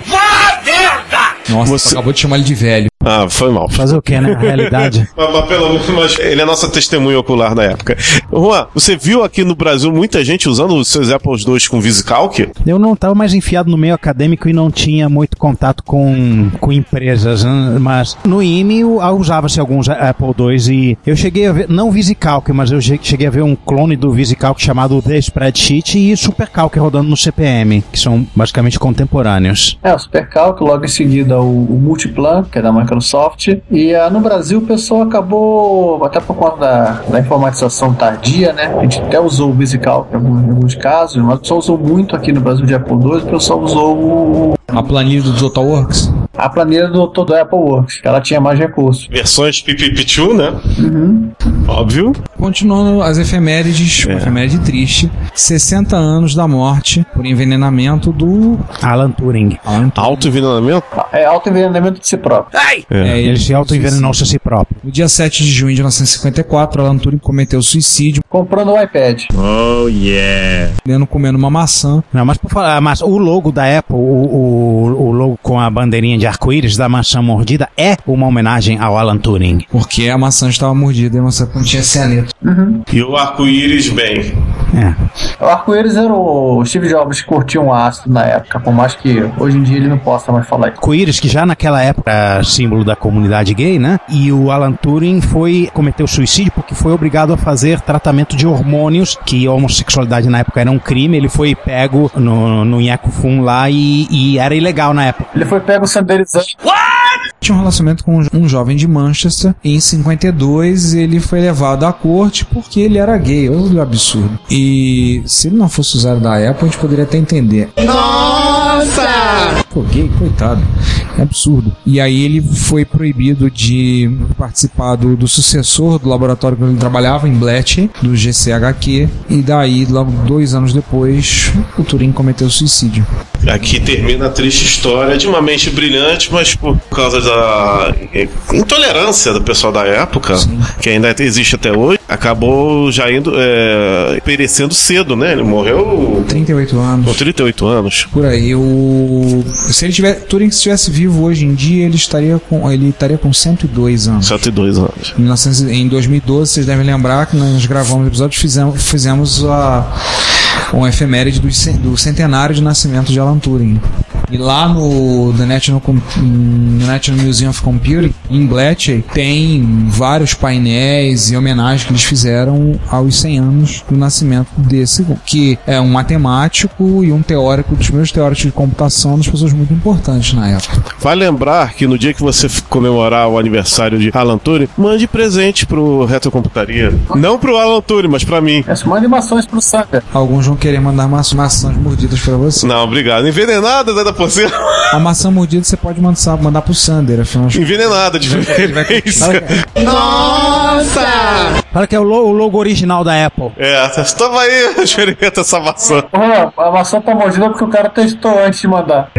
Nossa, você acabou de chamar ele de velho. Ah, foi mal. Fazer o que, né? A realidade. Mas, mas pelo menos mas ele é nossa testemunha ocular na época. Juan, você viu aqui no Brasil muita gente usando os seus Apple II com VisiCalc? Eu não estava mais enfiado no meio acadêmico e não tinha muito contato com, com empresas, né? mas no IME eu- ah, usava-se alguns Apple II e eu cheguei a ver, não VisiCalc, mas eu che- cheguei a ver um clone do VisiCalc chamado The Spreadsheet e SuperCalc rodando no CPM, que são basicamente contemporâneos. É, o Supercalc, logo em seguida o, o Multiplan, que é da Microsoft. E ah, no Brasil o pessoal acabou, até por conta da, da informatização tardia, né? A gente até usou o alguns, em alguns casos, mas o pessoal usou muito aqui no Brasil de Apple II, o pessoal usou o- A planilha do TotalWorks? a planilha do, do Apple Works, que ela tinha mais recursos. Versões PPP2, né? Uhum. Óbvio. Continuando as efemérides, uma efeméride triste. 60 anos da morte por envenenamento do Alan Turing. Alan Turing. Autoenvenenamento? É autoenvenenamento de si próprio. É, Ele se autoenvenenou-se a si próprio. No dia 7 de junho de 1954, Alan Turing cometeu suicídio, Comprando o iPad. lendo comendo uma maçã. Não, mas por falar, mas o logo da Apple, o, o, o logo com a bandeirinha de arco-íris da maçã mordida é uma homenagem ao Alan Turing. Porque a maçã estava mordida e a maçã não tinha cianeto. E o arco-íris, bem. É. O arco-íris era o Steve Jobs que curtia um ácido na época, por mais que hoje em dia ele não possa mais falar isso. Arco-íris, que já naquela época era símbolo da comunidade gay, né? E o Alan Turing foi cometeu suicídio porque foi obrigado a fazer tratamento de hormônios, que a homossexualidade na época era um crime. Ele foi pego no, no Nheco Fum lá e, e era ilegal na época. Ele foi pego sanderizando. Tinha um relacionamento com um jovem de Manchester. E em 52 ele foi levado à corte porque ele era gay. Olha o absurdo. E se ele não fosse usado da Apple, a gente poderia até entender. Nossa! Pô, gay, coitado. É absurdo. E aí ele foi proibido de participar do, do sucessor do laboratório que ele trabalhava, em Bletchley, do GCHQ. E daí, logo dois anos depois, o Turing cometeu suicídio. Aqui termina a triste história de uma mente brilhante, mas por causa da intolerância do pessoal da época, que ainda existe até hoje, acabou já indo é, perecendo cedo, né? Ele morreu 38 anos. com 38 anos. Por aí, o. Se ele tiver. Turing se estivesse vivo hoje em dia, ele estaria com. Ele estaria com 102 anos. 102 anos. Em 1900 Em 2012, vocês devem lembrar que nós gravamos o episódio fizemos, fizemos a. uma efeméride do, do centenário de nascimento de Alan Turing. E lá no The National, Com- no National Museum of Computing, em Bletchley, tem vários painéis e homenagens que eles fizeram aos 100 anos do nascimento desse, que é um matemático e um teórico, dos meus teóricos de computação, das pessoas muito importantes na época. Vai lembrar que no dia que você comemorar o aniversário de Alan Turing, mande presente pro Retrocomputaria. Não pro Alan Turing, mas pra mim. Essa manda animações pro Saga. Alguns vão querer mandar umas maçãs mordidas pra você. Não, obrigado. Envenenada, ainda por cima. A maçã mordida você pode mandar, mandar pro Sander, afinal. Envenenada de preferência. Nossa! Fala que é o, lo- o logo original da Apple. É, toma aí, experimenta essa maçã. Ó, a maçã tá mordida porque o cara testou antes de mandar.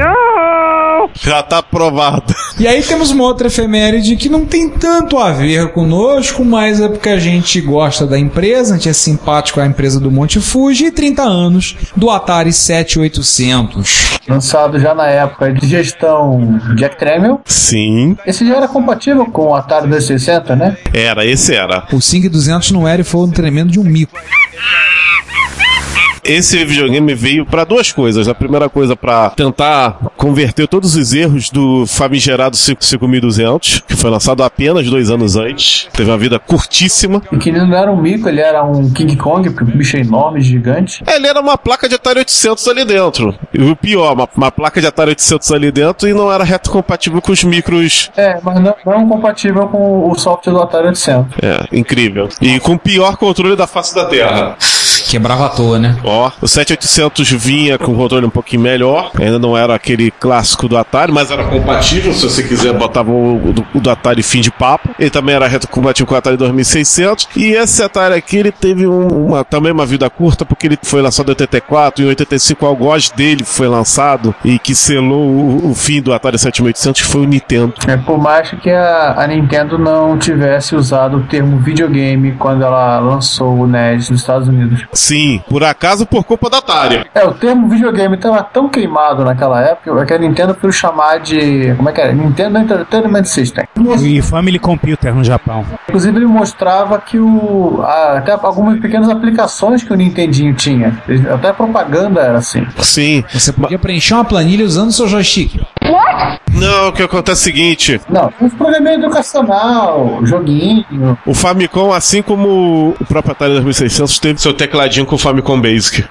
Já tá aprovado. E aí temos uma outra efeméride que não tem tanto a ver conosco, mas é porque a gente gosta da empresa, a gente é simpático à empresa do Monte Fuji e 30 anos do Atari 7800. Lançado já na época de gestão Jack Tramiel. Sim. Esse já era compatível com o Atari 260, né? Era, esse era. O 5200 não era e foi um tremendo de um mico. Esse videogame veio pra duas coisas. A primeira coisa pra tentar converter todos os erros do famigerado 5200, que foi lançado apenas dois anos antes. Teve uma vida curtíssima. E que ele não era um mico, ele era um King Kong, porque o bicho é enorme, gigante. Ele era uma placa de Atari 800 ali dentro. E o pior, uma, uma placa de Atari 800 ali dentro e não era reto compatível com os micros. É, mas não, não compatível com o software do Atari 800. É, incrível. E com o pior controle da face da Terra. Quebrava à toa, né? Ó, o 7800 vinha com o controle um pouquinho melhor. Ainda não era aquele clássico do Atari, mas era compatível. Se você quiser, botava o, do, o do Atari fim de papo. Ele também era retrocompatível com o Atari 2600. E esse Atari aqui, ele teve um- uma, também uma vida curta, porque ele foi lançado em 84. Em 85, o algoz dele foi lançado e que selou o, o fim do Atari 7800, que foi o Nintendo. É, por mais que a, a Nintendo não tivesse usado o termo videogame quando ela lançou o NES nos Estados Unidos. Sim, por acaso, por culpa da Atari. É, o termo videogame estava tão queimado naquela época que a Nintendo foi chamar de. Como é que é? Nintendo Entertainment System. E Family Computer no Japão. Inclusive, ele mostrava que o. a- até algumas pequenas aplicações que o Nintendinho tinha. Até a propaganda era assim. Sim. Você podia preencher uma planilha usando o seu joystick. Não, o que acontece é o seguinte: Não, um programa educacional, joguinho. o Famicom, assim como o próprio Atari 2600, teve seu tecladinho com o Famicom Basic.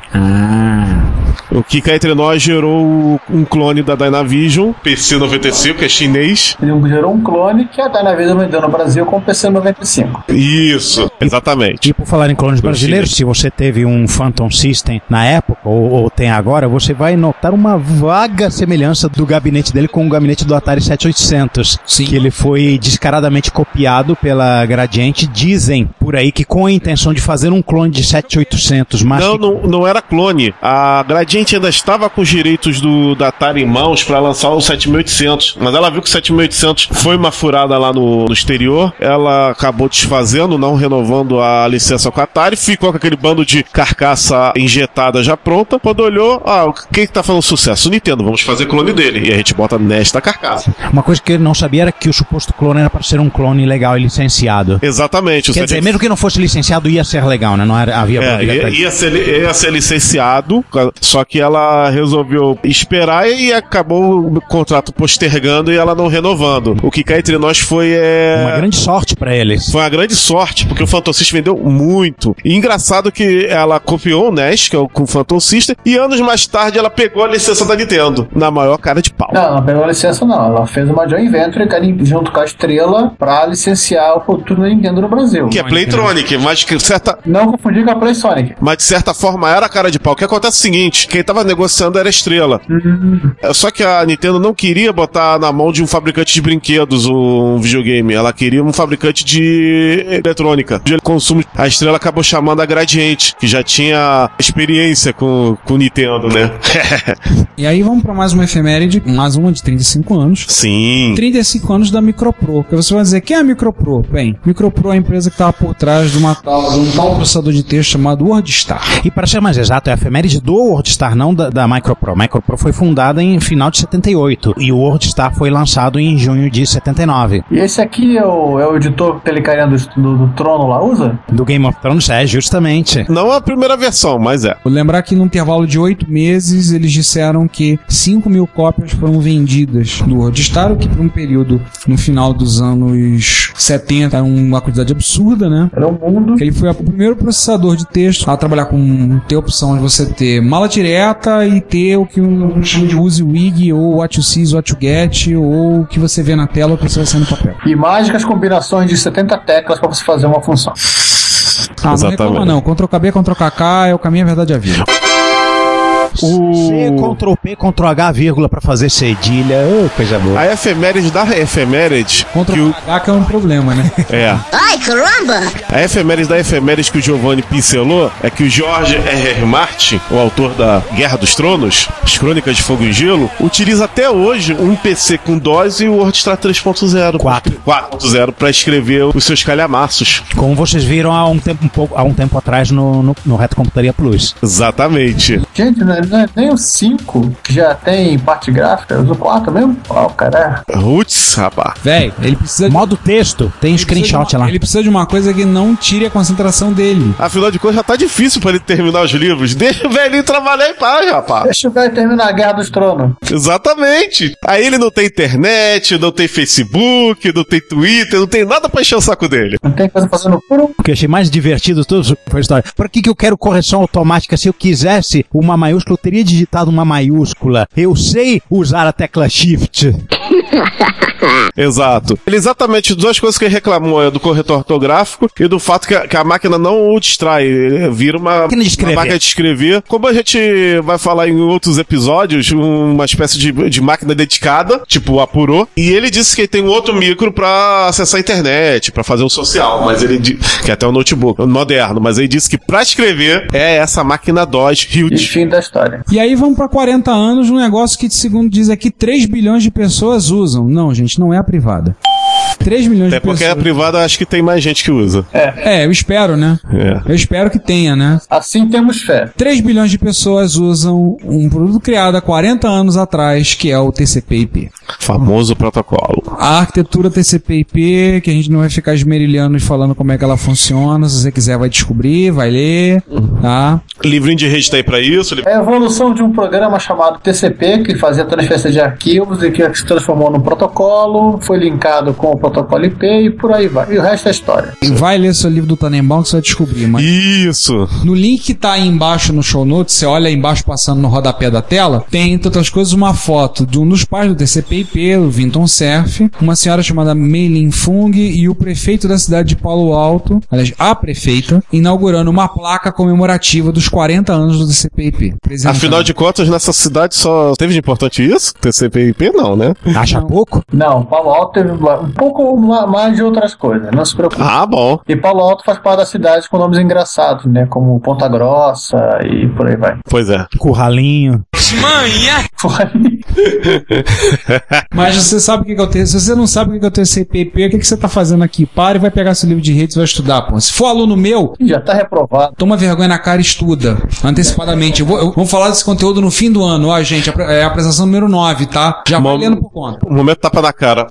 O que cá entre nós gerou um clone da Dynavision, PC95, que é chinês. Ele gerou um clone que a Dynavision vendeu no Brasil com o PC 95. Isso, exatamente. E por falar em clones brasileiros, se você teve um Phantom System na época, ou, ou tem agora, você vai notar uma vaga semelhança do gabinete dele com o gabinete do Atari 7800. Sim. Que ele foi descaradamente copiado pela Gradiente. Dizem por aí que com a intenção de fazer um clone de 7800, mas Não, que- não, não era clone. A Gradiente ainda estava com os direitos do, da Atari em mãos para lançar o 7800, mas ela viu que o 7800 foi uma furada lá no, no exterior. Ela acabou desfazendo, não renovando a licença com a Atari, ficou com aquele bando de carcaça injetada já pronta. Quando olhou, ah, quem que tá fazendo sucesso? O Nintendo, vamos fazer clone dele. E a gente bota nesta carcaça. uma coisa que ele não sabia era que o suposto clone era para ser um clone legal e licenciado. Exatamente. Quer dizer, 7800 mesmo que não fosse licenciado, ia ser legal, né? Não era, havia É, ia, ia ser, ia ser licenciado, só que ela resolveu esperar e acabou o contrato postergando e ela não renovando. O que cá entre nós foi é, Uma grande sorte para eles. foi uma grande sorte, porque o Phantom System vendeu muito. E engraçado que ela copiou o NES, que é o com o Phantom System, e anos mais tarde ela pegou a licença da Nintendo, na maior cara de pau. Não, não pegou a licença não. Ela fez uma joint venture junto com a Estrela pra licenciar o produto da Nintendo no Brasil. Que é Playtronic, mas que certa, Não confundir com a Play Sonic. mas de certa forma era a cara de pau. O que acontece é o seguinte: quem tava negociando era a estrela. É, Só que a Nintendo não queria botar na mão de um fabricante de brinquedos um videogame. Ela queria um fabricante de eletrônica, de consumo. A estrela acabou chamando a Gradiente, que já tinha experiência com com o Nintendo, né? E aí vamos pra mais uma efeméride, mais uma de 35 anos. Sim. 35 anos da Micropro. Que você vai dizer, quem é a Micropro? Bem, Micropro é a empresa que estava por trás de, uma, tal- de um tal processador de texto chamado WordStar. E para ser mais exato, é a efeméride do WorldStar, não da, da Micropro. A Micropro foi fundada em final de 78 e o WorldStar foi lançado em junho de 79. E esse aqui é o, é o editor que aquele carinha do, do, do trono lá usa? Do Game of Thrones, é, justamente. Não a primeira versão, mas é. Vou lembrar que no intervalo de oito meses eles disseram que 5 mil cópias foram vendidas do WordStar, o que por um período no final dos anos 70 era uma quantidade absurda, né? Era um mundo. Ele foi o primeiro processador de texto a trabalhar com ter a opção de você ter mala direta e ter o que um use wig ou what you see what you get ou o que você vê na tela ou o que você vai sair no papel. E mágicas combinações de 70 teclas pra você fazer uma função. Ah, não Exatamente. reclama não. Ctrl KB, Ctrl KK é o caminho, a verdade e a vida. C, Ctrl P, Ctrl H, vírgula pra fazer cedilha. Ô, coisa boa. A efeméride da efeméride. Contra que o o, H que é um problema, né? é. Ai, caramba! A efeméride da efeméride que o Giovanni pincelou é que o George R. R. Martin, o autor da Guerra dos Tronos, as Crônicas de Fogo e Gelo, utiliza até hoje um PC com DOS e o WordStar 3.0. 4. 4.0 para escrever os seus calhamaços. Como vocês viram há um tempo, um pouco, há um tempo atrás no, no, no Reto Computaria Plus. Exatamente. Gente, não é, não é nem o 5 que já tem parte gráfica, usa o 4 mesmo? Ó, o cara Roots, rapaz. Véi, ele precisa de. Modo texto, tem ele screenshot uma- lá. Ele precisa de uma coisa que não tire a concentração dele. Afinal de contas, já tá difícil para ele terminar os livros. Deixa o velhinho trabalhar em paz, rapaz. Deixa o velho terminar a Guerra dos Tronos. Exatamente. Aí ele não tem internet, não tem Facebook, não tem Twitter, não tem nada pra encher o saco dele. Não tem coisa fazendo puro. O que eu achei mais divertido de tudo foi a história. Por que, que eu quero correção automática? Se eu quisesse uma maiúscula, teria digitado uma maiúscula. Eu sei usar a tecla Shift. Exato. Ele exatamente duas coisas que ele reclamou é do corretor ortográfico e do fato que a, que a máquina não o distrai. Ele Vira uma, Máquina de escrever. uma máquina de escrever. Como a gente vai falar em outros episódios, uma espécie de, de máquina dedicada, tipo apurou. E ele disse que tem um outro micro pra acessar a internet, pra fazer o social, mas ele que é até um notebook moderno, mas ele disse que pra escrever é essa máquina DOS E huge. fim da história. E aí vamos pra 40 anos, um negócio que, segundo diz aqui, 3 bilhões de pessoas usam. Não, gente, não é a privada. 3 milhões Até de porque a pessoas. privada acho que tem mais gente que usa. É, eu espero, né? É. Eu espero que tenha, né? Assim temos fé. 3 bilhões de pessoas usam um produto criado há 40 anos atrás, que é o TCP/IP. Famoso protocolo. A arquitetura TCP/IP, que a gente não vai ficar esmerilhando e falando como é que ela funciona. Se você quiser, vai descobrir, vai ler, tá? Livrinho de rede tá aí pra isso. É a evolução de um programa chamado TCP, que fazia transferência de arquivos e que se transformou num protocolo, foi linkado com o protocolo IP e por aí vai. E o resto é história. E vai ler seu livro do Tannenbaum que você vai descobrir. Mas Isso. no link que tá aí embaixo no show notes, você olha aí embaixo passando no rodapé da tela, tem, entre outras coisas, uma foto de um dos pais do TCP/IP, o Vinton Cerf, uma senhora chamada Meilin Fung e o prefeito da cidade de Palo Alto, aliás, a prefeita, inaugurando uma placa comemorativa dos 40 anos do TCP/IP. Afinal de contas, nessa cidade só teve de importante isso? TCP/IP não, né? Acha pouco? Não, Palo Alto teve um pouco ma- mais de outras coisas, não se preocupe. Ah, bom. E Palo Alto faz parte das cidades com nomes engraçados, né? Como Ponta Grossa e por aí vai. Pois é. Curralinho. Mas você sabe o que que é o TCP? Se você não sabe o que que é o TCP/IP, o que que você tá fazendo aqui? Para e vai pegar seu livro de redes e vai estudar, pô. Se for aluno meu, Já tá reprovado. Toma vergonha na cara e estuda. Antecipadamente. Eu vou, eu- vamos falar desse conteúdo no fim do ano. Ó, gente, é a apresentação número 9, tá? Já vai Mom- lendo por conta. Um momento tapa na cara.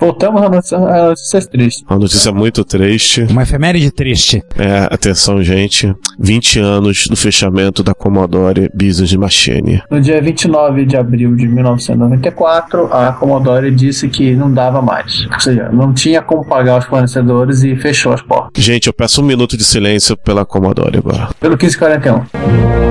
Voltamos a notícia- a notícias tristes. Uma notícia muito triste. Uma efeméride triste. É, atenção, gente. 20 anos do fechamento da Commodore Business Machine. No dia 29 de abril de 1994, a Commodore disse que não dava mais. Ou seja, não tinha como pagar os fornecedores e fechou as portas. Gente, eu peço um minuto de silêncio pela Commodore agora. Pelo 1541.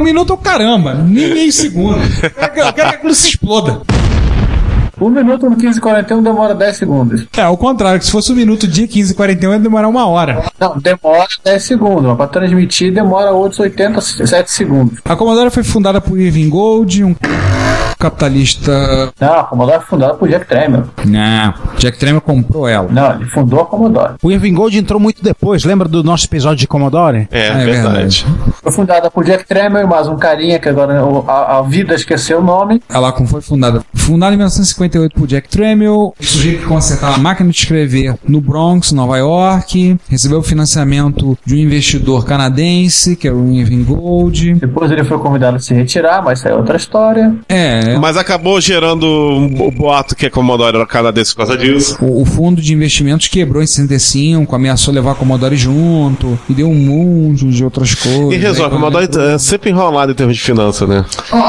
Um minuto ao caramba, nem meio segundo. Eu quero que- aquilo se exploda. Um minuto no 1541 demora 10 segundos. É, ao contrário, que se fosse um minuto dia 15 e 41 ia demorar uma hora. Não, demora 10 segundos, mas para transmitir demora outros 87 segundos. A Commodore foi fundada por Irving Gold, um capitalista. Não, a Commodore foi fundada por Jack Tramiel. Não, Jack Tramiel comprou ela. Não, ele fundou a Commodore. O Irving Gold entrou muito depois. Lembra do nosso episódio de Commodore? É, É verdade. Foi fundada por Jack Tramiel e mais um carinha que agora a, a vida esqueceu o nome. Ela como foi fundada. Fundada em 1958 por Jack Tramiel, sujeito que consertava máquina de escrever no Bronx, Nova York, recebeu financiamento de um investidor canadense, que era o Irving Gold. Depois ele foi convidado a se retirar, mas isso é outra história. É, Mas acabou gerando um um boato que a Commodore era canadense por causa disso. o, o fundo de investimentos quebrou em 65, ameaçou levar a Commodore junto, e deu um monte de outras coisas. E resolve, a Aí, Commodore é sempre enrolada em termos de finança, né?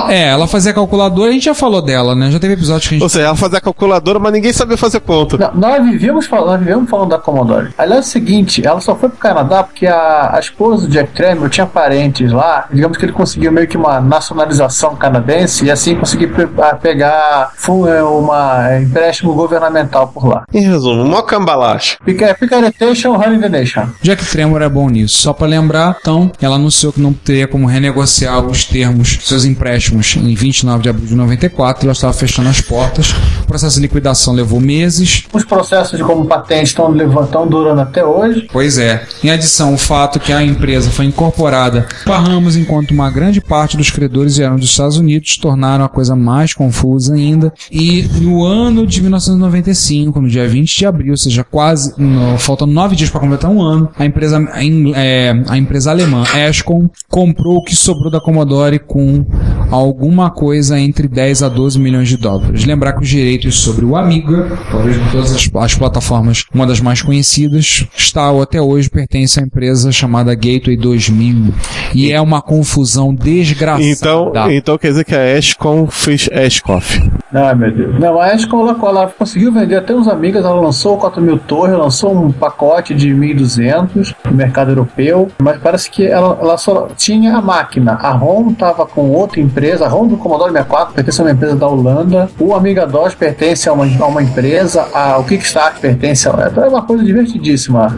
É, ela fazia calculadora, a gente já falou dela, né? Já teve episódio que a gente Ou seja, ela fazia a calculadora, mas ninguém sabia fazer conta. Não, nós vivíamos falando, nós vivíamos falando da Commodore. Aliás, é o seguinte, ela só foi pro Canadá porque a, a esposa do Jack Tramiel tinha parentes lá. Digamos que ele conseguiu meio que uma nacionalização canadense e assim conseguiu a pegar é, uma é, empréstimo governamental por lá. Em resumo, mó cambalacho. Pica- Picaretation, Honey the Nation. Jack Tremor é bom nisso. Só pra lembrar, então, ela anunciou que não teria como renegociar os termos dos seus empréstimos em 29 de abril de 94 e ela estava fechando as portas. O processo de liquidação levou meses. Os processos de como patente estão levantando, durando até hoje. Pois é. Em adição, o fato que a empresa foi incorporada Bahamas, enquanto uma grande parte dos credores vieram dos Estados Unidos, tornaram a coisa mais confusa ainda. E no ano de 1995, no dia 20 de abril, ou seja, quase, no, faltando nove dias para completar um ano, a empresa, a, é, a empresa alemã Ascom comprou o que sobrou da Commodore com alguma coisa entre 10 a 12 milhões de dólares. Lembrar que os direitos sobre o Amiga, talvez de todas as, as plataformas, uma das mais conhecidas, está ou até hoje pertence à empresa chamada Gateway 2000. E é uma confusão desgraçada. Então, então quer dizer que a Escom fez Escoff. Ai meu Deus. Não, a Escom ela, ela conseguiu vender até uns amigas, ela lançou 4 mil torres, lançou um pacote de 1.200 no mercado europeu, mas parece que ela, ela só tinha a máquina. A ROM estava com outra empresa, a ROM do Commodore 64 pertence a uma empresa da Holanda, o Amiga DOS pertence a uma, a uma empresa, a, o Kickstart pertence a. É uma coisa divertidíssima.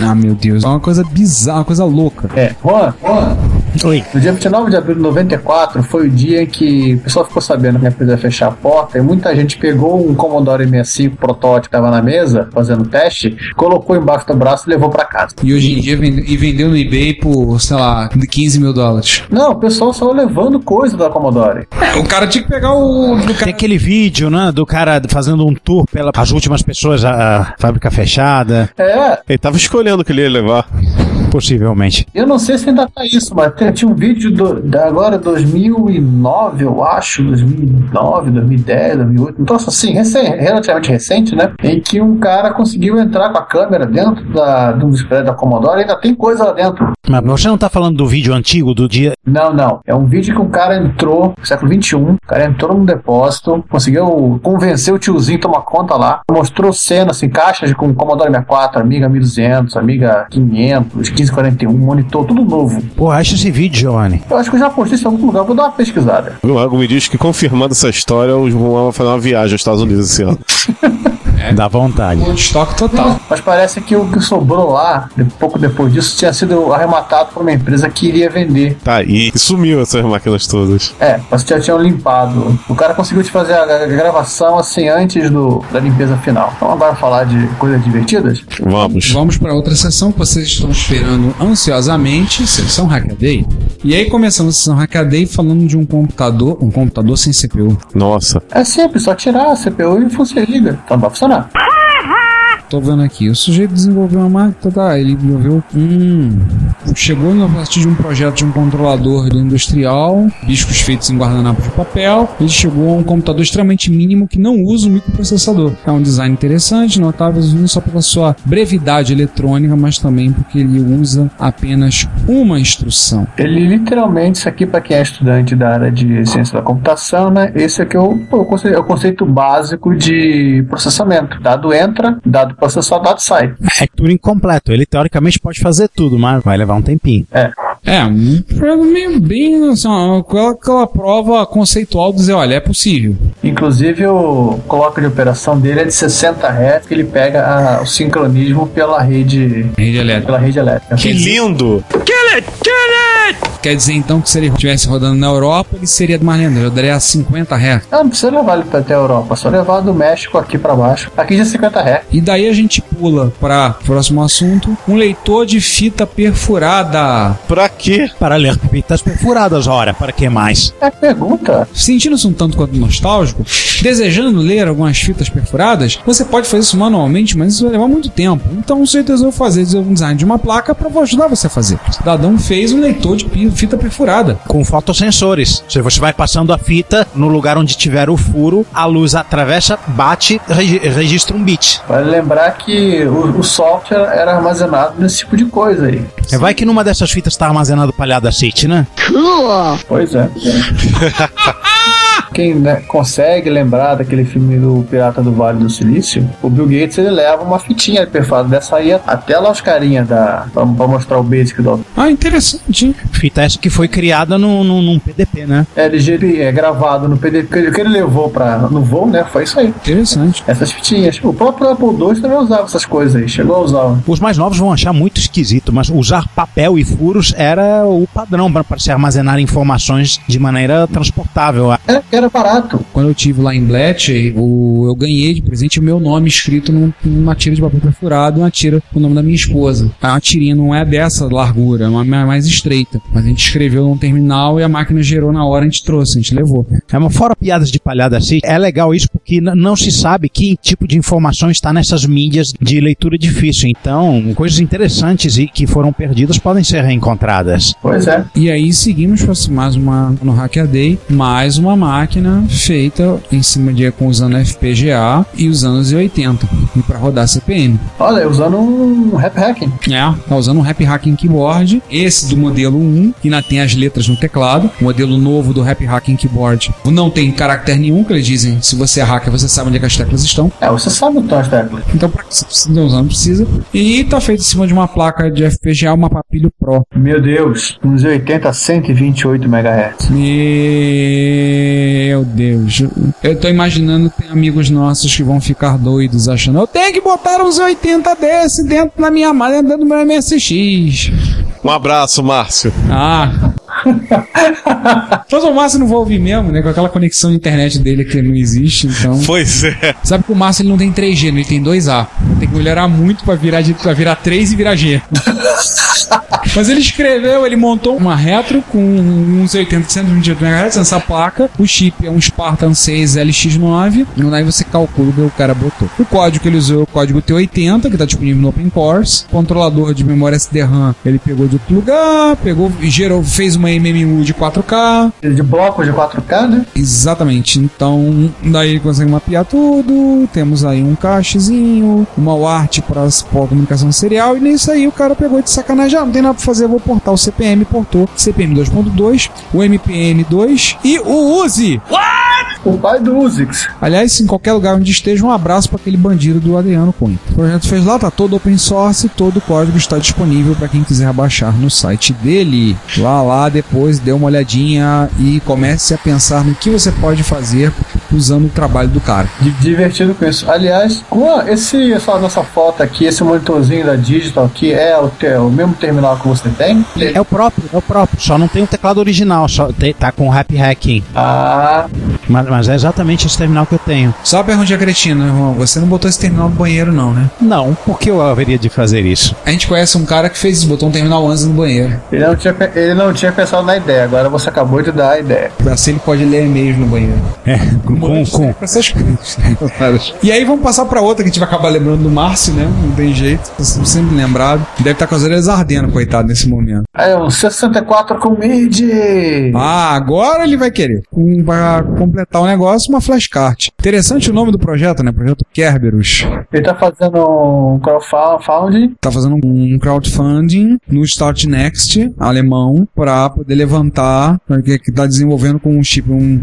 Ah, meu Deus. É uma coisa bizarra, uma coisa louca. É, Juan, Juan. Oi. No dia 29 de abril de 94 foi o dia em que o pessoal ficou sabendo que a empresa ia fechar a porta e muita gente pegou um Commodore 65 protótipo que estava na mesa fazendo teste, colocou embaixo do braço e levou para casa. E hoje em dia vende- e vendeu no eBay por, sei lá, 15 mil dólares. Não, o pessoal saiu levando coisa da Commodore. É, o cara tinha que pegar o. Tem aquele vídeo, né, do cara fazendo um tour pelas últimas pessoas, a, a fábrica fechada. É, Ele tava escolhendo o que ele ia levar. Possivelmente. eu não sei se ainda tá isso, mas tinha um vídeo do, da agora 2009, eu acho, 2009, 2010, 2008, então assim, recém, relativamente recente, né? Em que um cara conseguiu entrar com a câmera dentro da, do display da Commodore e ainda tem coisa lá dentro. Mas você não tá falando do vídeo antigo do dia. Não, não. É um vídeo que um cara entrou, século XXI, o cara entrou num depósito, conseguiu convencer o tiozinho a tomar conta lá, mostrou cenas, assim, caixas com Commodore 64, Amiga 1200, Amiga 500, 1541, monitor, tudo novo. Pô, acha esse vídeo, Giovanni. Eu acho que eu já postei isso em algum lugar, vou dar uma pesquisada. O Algo me diz que confirmando essa história, o João vai fazer uma viagem aos Estados Unidos esse ano. Dá vontade. Estoque total. Mas parece que o que sobrou lá, pouco depois disso, tinha sido arrematado por uma empresa que iria vender. Tá aí. E sumiu essas máquinas todas. É, mas já tinham limpado. O cara conseguiu te fazer a, gravação assim antes do, da limpeza final. Vamos agora falar de coisas divertidas? Vamos. Vamos para outra sessão que vocês estão esperando ansiosamente, sessão Hackaday. E aí começamos a sessão Hackaday falando de um computador, um computador sem CPU. Nossa. É simples, só tirar a CPU e você liga. Então vai funcionar. Ah. Tô vendo aqui, o sujeito desenvolveu uma máquina, tá, ele desenvolveu um... Chegou a partir de um projeto de um controlador do industrial, discos feitos em guardanapos de papel, ele chegou a um computador extremamente mínimo que não usa o microprocessador. É um design interessante, notável não só pela sua brevidade eletrônica, mas também porque ele usa apenas uma instrução. Ele literalmente, isso aqui para quem é estudante da área de ciência da computação, né? Esse aqui é o, é o conceito básico de processamento. Dado entra, dado processar, dado sai. É tudo incompleto. Ele teoricamente pode fazer tudo, mas vai levar um tempinho. É. É, um programa meio bem, assim, aquela, aquela prova conceitual de dizer, olha, é possível. Inclusive o coloque de operação dele é de 60 Hz, que ele pega a- o sincronismo pela rede, Rede elétrica. pela rede elétrica. Que lindo! Quer dizer então que se ele estivesse rodando na Europa, ele seria mais lento, ele rodaria a 50 Hz. Não, não precisa levar ele até a Europa, só levar do México aqui para baixo. Aqui já é 50 Hz. E daí a gente pula para próximo assunto, um leitor de fita perfurada. Pra quê? Para ler fitas perfuradas, ora, para que mais? É pergunta. Sentindo-se um tanto quanto nostálgico, desejando ler algumas fitas perfuradas, você pode fazer isso manualmente, mas isso vai levar muito tempo. Então você resolveu fazer um design de uma placa para ajudar você a fazer. O cidadão fez um leitor de fita perfurada. Com fotossensores. Se você vai passando a fita no lugar onde tiver o furo, a luz atravessa, bate, regi- registra um bit. Vale lembrar que o, o software era armazenado nesse tipo de coisa aí. É, Vai que numa dessas fitas está armazenado palhada City, né? Pois é. quem né, consegue lembrar daquele filme do Pirata do Vale do Silício, o Bill Gates ele leva uma fitinha perfada dessa aí até lá os carinhas da, pra, pra mostrar o basic do. Ah, interessante. Fita essa que foi criada no, no, num PDP, né? É, LG é gravado no PDP, o que ele levou pra, no voo, né? Foi isso aí. Interessante. Essas fitinhas. O próprio Apple II também usava essas coisas aí, chegou a usar. Os mais novos vão achar muito esquisito, mas usar papel e furos era o padrão para se armazenar informações de maneira transportável. Era, era barato. Quando eu tive lá em Bletchley, o, eu ganhei de presente o meu nome escrito num- numa tira de papel perfurado, uma tira com o nome da minha esposa. A tirinha não é dessa largura, é uma ma- mais estreita. Mas a gente escreveu num terminal e a máquina gerou na hora, a gente trouxe, a gente levou. É, mas fora piadas de palhada assim, é legal isso porque não se sabe que tipo de informação está nessas mídias de leitura difícil. Então, coisas interessantes e que foram perdidas podem ser reencontradas. Pois é. E aí seguimos para mais uma no Hacker Day, mais uma máquina feita em cima de com usando FPGA e os anos 80 e para rodar CPM. Olha, usando um rap hacking. É, tá usando um Rap Hacking Keyboard, esse do modelo 1, que ainda tem as letras no teclado. O modelo novo do Rap Hacking Keyboard não tem caractere nenhum, que eles dizem, se você é hacker, você sabe onde é que as teclas estão. É, você sabe onde estão as teclas. Então, pra que você precisa usar, não precisa. E tá feito em cima de uma placa de FPGA, uma Papilho Pro. Meu Deus, uns 80 a 128 MHz. Meu Deus. Eu tô imaginando que tem amigos nossos que vão ficar doidos achando eu tenho que botar uns 80 desse dentro da minha máquina, dentro do meu MSX. Um abraço, Márcio. Ah. Mas o Márcio não vai ouvir mesmo, né? Com aquela conexão de internet dele que não existe, então. Pois é. Sabe que o Márcio ele não tem 3G, ele tem 2A. Tem que melhorar muito pra virar, de, pra virar 3 e virar G. Mas ele escreveu, ele montou uma retro com uns 80, 128 MHz nessa placa. O chip é um Spartan 6 LX9. E daí você calcula o que o cara botou. O código que ele usou é o código T80, que está disponível no OpenCores. Controlador de memória SD-RAM, ele pegou de outro lugar, pegou, gerou, fez uma MMU de 4K. De blocos de 4K, né? Exatamente. Então, daí ele consegue mapear tudo. Temos aí um cachezinho, uma UART para comunicação serial. E nisso aí o cara pegou de sacanagem. Ah, não tem nada pra fazer, eu vou portar o CPM. Portou CPM 2.2, o MPN 2 e o UZI. O pai do Uzix. Aliás, em qualquer lugar onde esteja, um abraço para aquele bandido do Adriano Cunha. O projeto fez lá, tá todo open source, todo o código está disponível para quem quiser baixar no site dele. Lá, lá, depois dê uma olhadinha e comece a pensar no que você pode fazer usando o trabalho do cara. Di- Divertido com isso. Aliás, com a- esse, essa nossa foto aqui, esse monitorzinho da Digital aqui, é o, te- o mesmo terminal que você tem? É o próprio, é o próprio. Só não tem o teclado original, só tem- tá com Happy Hacking. Ah. Mas, mas é exatamente esse terminal que eu tenho. Só uma perguntinha cretina, irmão. Você não botou esse terminal no banheiro, não, né? Não, por que eu haveria de fazer isso? A gente conhece um cara que fez isso, botou um terminal 11 no banheiro. Ele não, tinha, ele não tinha pensado na ideia, agora você acabou de dar a ideia. Assim ele pode ler e-mails no banheiro. É, com, com, com. Pra essas coisas. e aí vamos passar pra outra que a gente vai acabar lembrando do Márcio, né? Não tem jeito. Tô sempre lembrado. Deve estar com as orelhas ardendo, coitado, nesse momento. É um 64 com MIDI. Ah, agora ele vai querer. Um, pra completar o negócio, uma flashcard. Interessante o nome do projeto, né? Projeto Kerberos. Ele tá fazendo um crowdfunding. Tá fazendo um crowdfunding no Start Next alemão para poder levantar, porque que tá desenvolvendo com um chip um,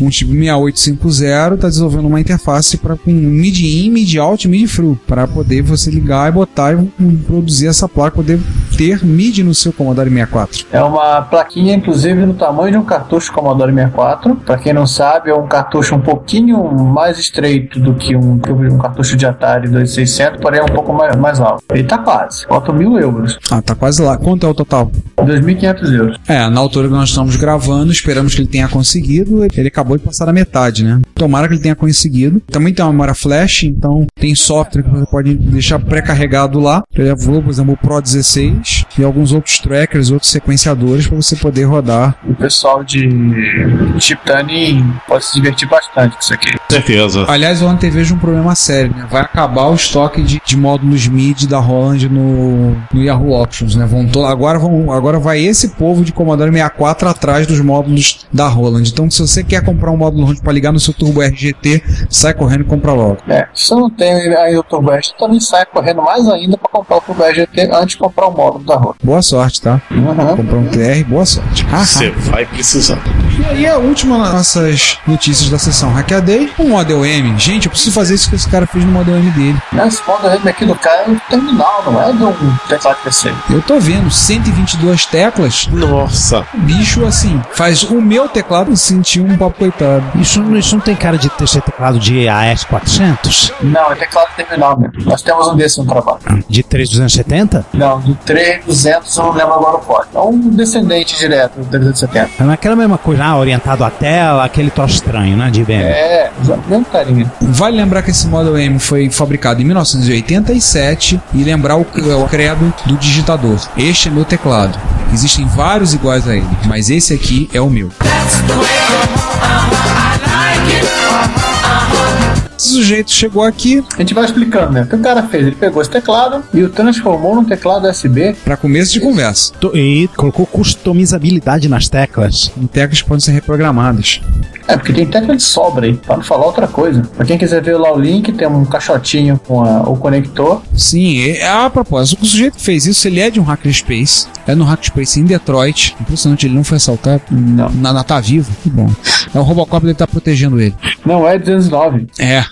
um chip 6850, tá desenvolvendo uma interface para com MIDI in, MIDI out, MIDI through, para poder você ligar e botar e produzir essa placa, poder ter MIDI no seu Commodore 64. É uma plaquinha, inclusive, no tamanho de um cartucho Commodore 64. Pra quem não sabe, é um cartucho um pouquinho mais estreito do que um, um cartucho de Atari 2600, porém é um pouco mais, mais alto. Ele tá quase, falta mil euros. Ah, tá quase lá. Quanto é o total? 2.500 euros. É, na altura que nós estamos gravando, esperamos que ele tenha conseguido. Ele acabou de passar a metade, né? Tomara que ele tenha conseguido. Também tem uma memória flash, então tem software que você pode deixar pré-carregado lá. Ele falou, por exemplo, o Pro 16 e alguns outros trackers, outros sequenciadores para você poder rodar. O pessoal de Chip Tuning pode se divertir bastante com isso aqui. Certeza. Aliás, eu antevejo um problema sério, né? Vai acabar o estoque de, de módulos MIDI da Roland no, no Yahoo Options, né? Vão to- agora, vão, agora vai esse povo de Commodore 64 atrás dos módulos da Roland. Então, se você quer comprar um módulo Roland para ligar no seu Turbo RGT, sai correndo e compra logo. É, se você não tem aí o Turbo RGT, também sai correndo mais ainda para comprar o Turbo RGT antes de comprar o módulo. Computador. Boa sorte, tá? Uhum. Comprou um TR, boa sorte. Você vai precisar. E aí a última das nossas notícias da sessão Hackaday, o Model M. Gente, eu preciso fazer isso que esse cara fez no Model M dele. Esse Model M aqui do cara é um terminal, não é de um teclado PC. Eu tô vendo 122 teclas. Nossa. O bicho, assim, faz o meu teclado sentir um papo coitado. Isso, isso não tem cara de ter ser teclado de AS400? Não, é teclado terminal mesmo. Nós temos um desse no trabalho. De 3270? Não, do 3200 eu não lembro agora o código. É um descendente direto do 370. É naquela mesma coisa, ah, orientado à tela, aquele troço estranho, né, de IBM. É, mesmo carinho. Vale lembrar que esse Model M foi fabricado em 1987 e lembrar o, o credo do digitador. Este é meu teclado. Existem vários iguais a ele, mas esse aqui é o meu. Esse sujeito chegou aqui. A gente vai explicando, né? O que o cara fez? Ele pegou esse teclado e o transformou num teclado USB. Para começo de conversa. E colocou customizabilidade nas teclas. Em teclas que podem ser reprogramadas. É, porque tem tecla de sobra aí, pra não falar outra coisa. Pra quem quiser ver lá o link, tem um caixotinho com a- o conector. Sim, e- a propósito, o sujeito que fez isso, ele é de um Hackerspace. É no Hackerspace em Detroit. Impressionante, ele não foi assaltado. Não. Na, tá vivo. Que bom. É o Robocop, ele tá protegendo ele. Não, é 209. É.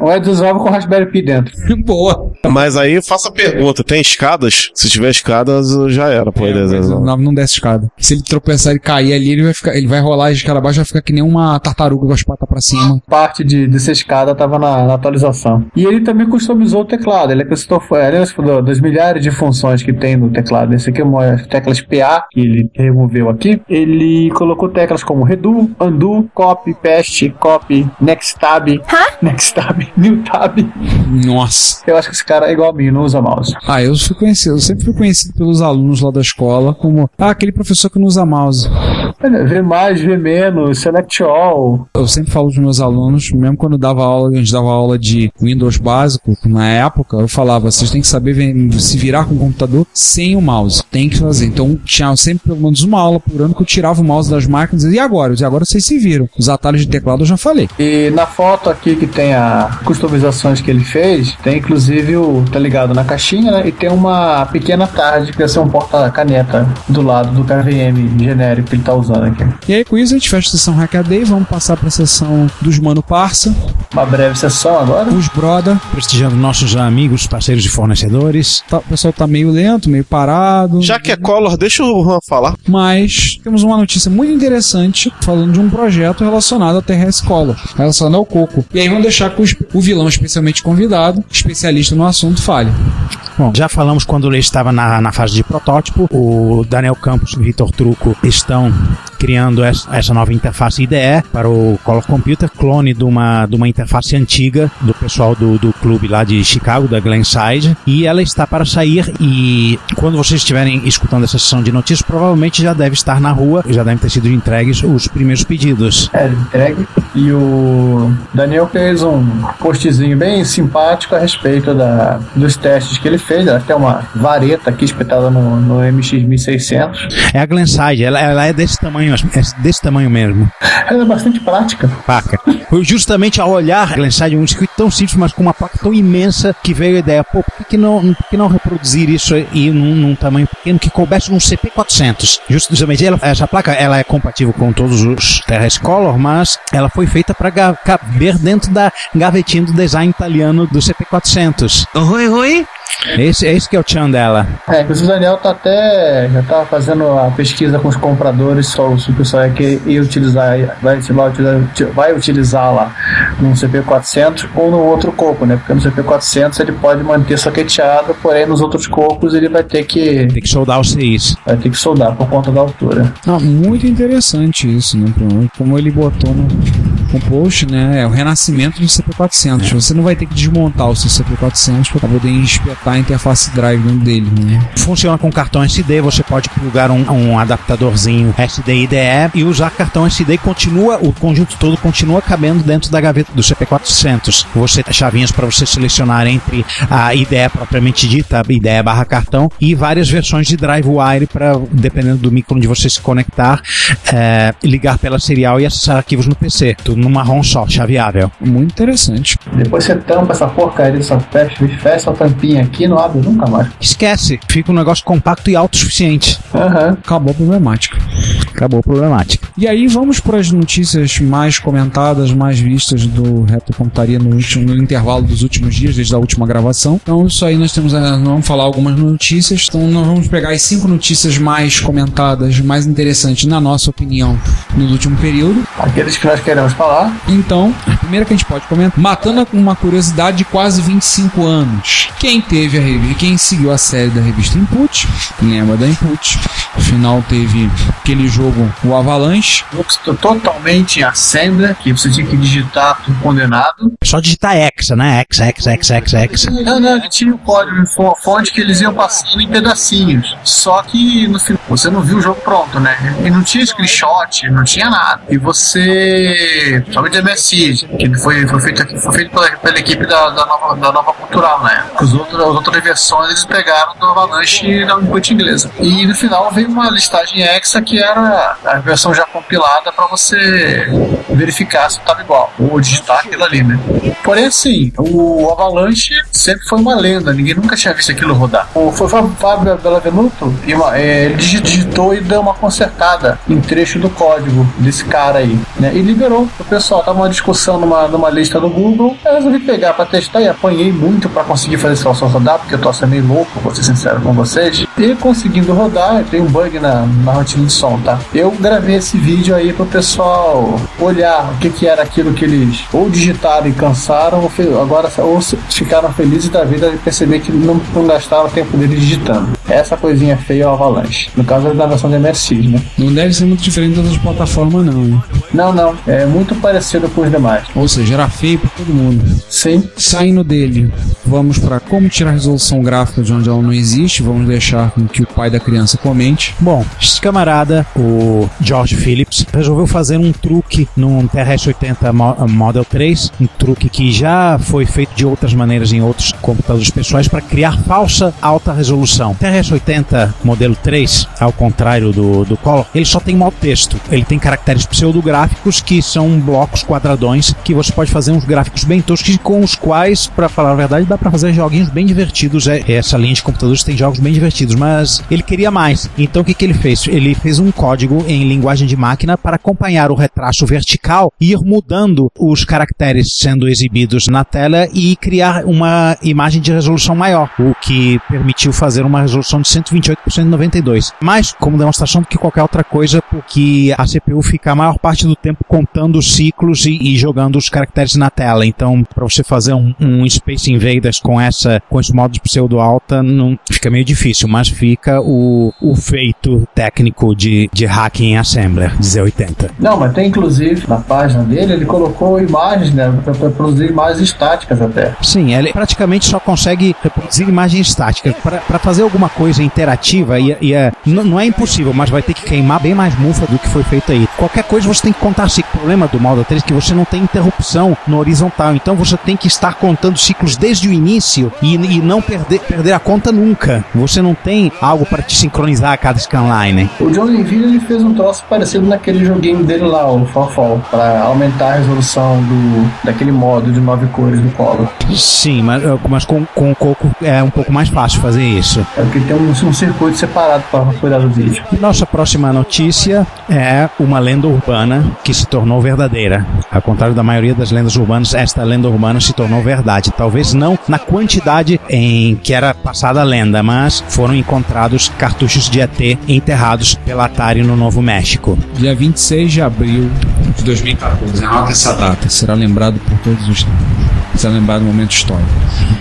Um é 209 com Raspberry Pi dentro. Boa. Mas aí faça a pergunta: tem escadas? Se tiver escadas, já era, pô. ele- Mas o 9 não desce escada. Se ele tropeçar e cair ali, ele vai ficar, ele vai rolar a escada abaixo, vai ficar que nem uma tartaruga com as patas pra cima. Parte de, dessa escada tava na, na atualização. E ele também customizou o teclado. Ele acrescentou foi, além das- das milhares de funções que tem no teclado. Esse aqui é uma teclas PA que ele removeu aqui. Ele colocou teclas como Redo, Undo, Copy, Paste, Copy, Next Tab, Next Tab, New Tab. Nossa. Eu acho que esse cara é igual a mim, não usa mouse. Ah, eu fui conhecido, eu sempre fui conhecido pelos alunos lá da escola como ah, aquele professor que não usa mouse. Olha, Vê mais, vê menos, Select All. Eu sempre falo dos meus alunos, mesmo quando dava aula, a gente dava aula de Windows básico, na época, eu falava, vocês têm que saber se virar com o computador sem o mouse. Tem que fazer. Então tinha sempre pelo menos uma aula por ano que eu tirava o mouse das máquinas e agora? E agora vocês se viram. Os atalhos de teclado eu já falei. E na foto aqui que tem a customizações que ele fez, tem inclusive o. tá ligado na caixinha, né? E tem uma pequena tarde que vai ser um porta-caneta do lado do KVM genérico que ele tá usando aqui. E aí com isso a gente fecha a sessão Hackaday, vamos passar pra sessão dos Mano Parça. Uma breve sessão agora. Os Broda. Prestigiando nossos amigos, parceiros e fornecedores. Tá- o pessoal tá meio lento, meio parado. Já que é Collor, deixa o Juan falar. Mas temos uma notícia muito interessante falando de um projeto relacionado à TRS Collor, relacionado ao coco. E aí vamos deixar que o vilão especialmente convidado, especialista no assunto, fale. Bom, já falamos quando ele estava na, na fase de protótipo. O Daniel Campos e o Vitor Truco estão criando essa, essa nova interface IDE para o Color Computer, clone de uma, de uma interface antiga do pessoal do, do clube lá de Chicago, da Glenside. E ela está para sair e quando vocês estiverem escutando essa sessão de notícias, provavelmente já deve estar na rua, já devem ter sido entregues os primeiros pedidos. É, entregue. E o Daniel fez um postzinho bem simpático a respeito da, dos testes que ele fez. Ela tem uma vareta aqui espetada no, no MX1600. É a Glenside, ela, ela é desse tamanho, é desse tamanho mesmo. Ela é bastante prática. Paca. Foi justamente ao olhar Glenside, um circuito tão simples, mas com uma placa tão imensa, que veio a ideia, pô, por que, que não, por que não reproduzir isso aí num, num tamanho pequeno que coubesse num CP400? Justamente, ela- essa placa ela é compatível com todos os TRS Color, mas ela foi feita para caber dentro da gavetinha do design italiano do CP400. Oi, oi. Esse, esse que é o tchan dela. É, inclusive o Daniel tá até já tá fazendo a pesquisa com os compradores só se o pessoal é que ia utilizar, vai, utilizar, vai utilizar lá num CP400 ou no outro coco, né? Porque no CP400 ele pode manter soqueteado, porém nos outros cocos ele vai ter que Tem que soldar os CIs. vai ter que soldar por conta da altura. Ah, muito interessante isso, né? Como ele botou no, no post, né? É o renascimento do CP400. Você não vai ter que desmontar o seu CP400 para poder espetar a interface drive dentro dele, né? Funciona com cartão SD, você pode plugar um, um adaptadorzinho SD IDE e usar cartão SD e continua, o conjunto todo continua cabendo dentro da gaveta do CP400. Você tem chavinhas para você selecionar entre a IDE propriamente dita, IDE barra cartão, e várias versões de drive wire para, dependendo do micro onde você se conectar, eh, ligar pela serial e acessar arquivos no PC. Tudo no marrom só, chaveável. Muito interessante. Depois você tampa essa porcaria dessa fecha, fecha essa tampinha aqui não abre nunca mais. Esquece, fica um negócio compacto e autossuficiente. Aham. Acabou a problemática. Acabou a problemática. E aí vamos para as notícias mais comentadas, mais vistas do Retrocomputaria no, último, no intervalo dos últimos dias, desde a última gravação. Então isso aí nós temos, a, nós vamos falar algumas notícias. Então nós vamos pegar as cinco notícias mais comentadas, mais interessantes na nossa opinião no último período. Aqueles que nós queremos falar. Então, a primeira que a gente pode comentar, matando com uma curiosidade de quase 25 anos. Quem teve a revista, quem seguiu a série da revista Input, lembra da Input. Afinal teve aquele jogo, o Avalanche. Totalmente assembler, que você tinha que digitar tudo condenado. Só digitar Hexa, né? Hexa, Hexa, Hexa, Hexa, Hexa. Não, não, ele tinha o código fo- fonte que eles iam passando em pedacinhos. Só que no final você não viu o jogo pronto, né? E não tinha screenshot, não tinha nada. E você. Somente MSI, que foi, foi feito foi feito pela, pela equipe da, da, nova, da Nova Cultural, né? Os outros, as outras versões eles pegaram do Avalanche na input inglesa. E no final veio uma listagem Hexa que era a versão já compilada para você verificar se estava igual. Ou digitar aquilo ali, né? Porém, assim, o Avalanche sempre foi uma lenda, ninguém nunca tinha visto aquilo rodar. O, foi Fábio Bellavenuto, é, ele digi- digitou e deu uma consertada em trecho do código desse cara aí, né? E liberou o pessoal. Tava uma discussão numa, numa lista do Google, eu resolvi pegar pra testar e apanhei muito pra conseguir fazer esse troço rodar, porque eu tô sendo meio louco, vou ser sincero com vocês. E conseguindo rodar, tem um bug na, na rotina de som, tá? Eu gravei esse vídeo aí pro pessoal olhar o que que era aquilo que eles ou digitaram e cansaram, ou agora ou ficaram felizes da vida e perceber que não, não gastaram o tempo deles digitando. Essa coisinha feia é o Avalanche. No caso é da versão de MSX, né? Não deve ser muito diferente das outras plataformas, não. Hein? Não, não. É muito parecido com os demais. Ou seja, era feio pra todo mundo. Sim. Saindo dele, vamos para como tirar resolução gráfica de onde ela não existe. Vamos deixar com que o pai da criança comente. Bom, esse camarada, o George Phillips, resolveu fazer um truque num TRS-80 Mo- Model 3, um truque que já foi feito de outras maneiras em outros computadores pessoais para criar falsa alta resolução. TRS-80 modelo 3, ao contrário do, do Color, ele só tem mau texto. Ele tem caracteres pseudográficos que são blocos quadradões que você pode fazer uns gráficos bem toscos com os quais, para falar a verdade, dá para fazer joguinhos bem divertidos. É, essa linha de computadores tem jogos bem divertidos, mas ele queria mais. Então o que, que ele fez? Ele fez um código em linguagem de máquina para acompanhar o retraço vertical e ir mudando os caracteres sendo exibidos na tela e criar uma imagem de resolução maior, o que permitiu fazer uma resolução de 128 por 192. Mais como demonstração do que qualquer outra coisa, porque a CPU fica a maior parte do tempo contando os ciclos e, e jogando os caracteres na tela. Então, para você fazer um, um Space Invaders com essa com esse modo de pseudo alta, não fica meio difícil, mas fica o, o feito técnico de, de hacking em Assembler de Z80. Não, mas tem inclusive na página dele, ele colocou imagens, né? Pra produzir imagens estáticas até. Sim, ele praticamente só consegue reproduzir imagem estática. Para fazer alguma coisa interativa, ia, ia, n- não é impossível, mas vai ter que queimar bem mais mufa do que foi feito aí. Qualquer coisa você tem que contar ciclo. O problema do Model 3 é que você não tem interrupção no horizontal, então você tem que estar contando ciclos desde o início e, e não perder, perder a conta nunca. Você não tem algo para te sincronizar a cada scanline. O John Levine ele fez um troço parecido naquele joguinho dele lá, o Farfall, para aumentar a resolução do daquele modo de nove cores do Color. Sim, mas, mas com, com o Coco é um pouco mais fácil fazer isso. É porque tem um, um circuito separado para cuidar do vídeo. Nossa próxima notícia é uma lenda urbana que se tornou verdadeira. Ao contrário da maioria das lendas urbanas, esta lenda urbana se tornou verdade. Talvez não na quantidade em que era passada a lenda, mas foram encontrados cartuchos de ET enterrados pela Atari no Novo México. Dia 26 de abril de 2014. Anota essa data. Será lembrado por todos os tempos. Será lembrado no momento histórico.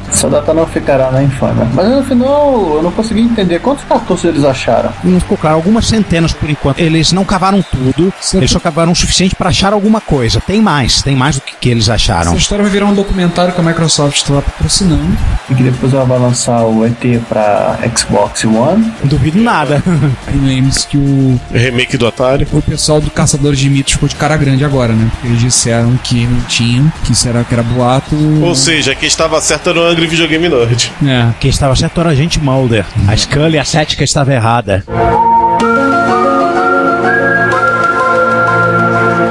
Essa data não ficará na infâmia. Mas no final eu não consegui entender quantos cartuchos eles acharam. Não ficou claro, algumas centenas por enquanto. Eles não cavaram tudo, eles só cavaram o suficiente para achar alguma coisa. Tem mais, tem mais do que, que eles acharam. Essa história vai virar um documentário que a Microsoft está patrocinando. E que depois ela vai lançar o ET pra Xbox One. Duvido nada. Lembre-se que o. Remake do Atari. O pessoal do Caçadores de Mitos ficou de cara grande agora, né? Porque eles disseram que não tinha, que era, que era boato. Ou seja, quem estava certo era o Angry Videogame Nerd. É. Quem estava certo era a gente Mulder. A Scully, a cética estava errada.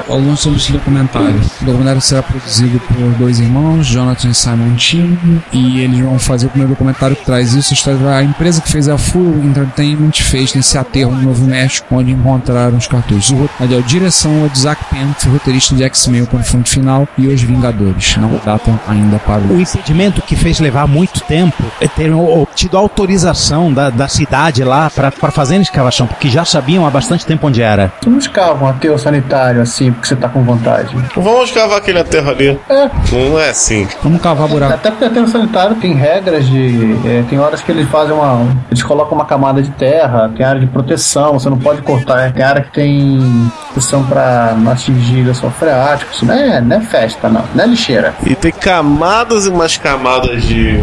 Alguns sobre esse documentário. O documentário será produzido por dois irmãos, Jonathan e Simon Tim, e eles vão fazer o primeiro documentário que traz isso. A, empresa que fez a Full Entertainment fez nesse aterro no Novo México, onde encontraram os cartuchos. O, ali, a direção é de Zack Penn, roteirista de X-Men, o confronto final, e Os Vingadores. Não datam ainda para o... O impedimento que fez levar muito tempo é ter obtido autorização da, da cidade lá para fazer a escavação, porque já sabiam há bastante tempo onde era. Tu não escava um aterro sanitário assim, porque você tá com vontade. Vamos cavar aquele aterro ali. É. Não é assim. Vamos cavar buraco. Até porque aterro sanitário tem regras de. é, tem horas que eles fazem uma. Eles colocam uma camada de terra, tem área de proteção, você não pode cortar. Tem área que tem proteção pra não atingir lençol freático. Isso não é, não é festa, não. Não é lixeira. E tem camadas e mais camadas de,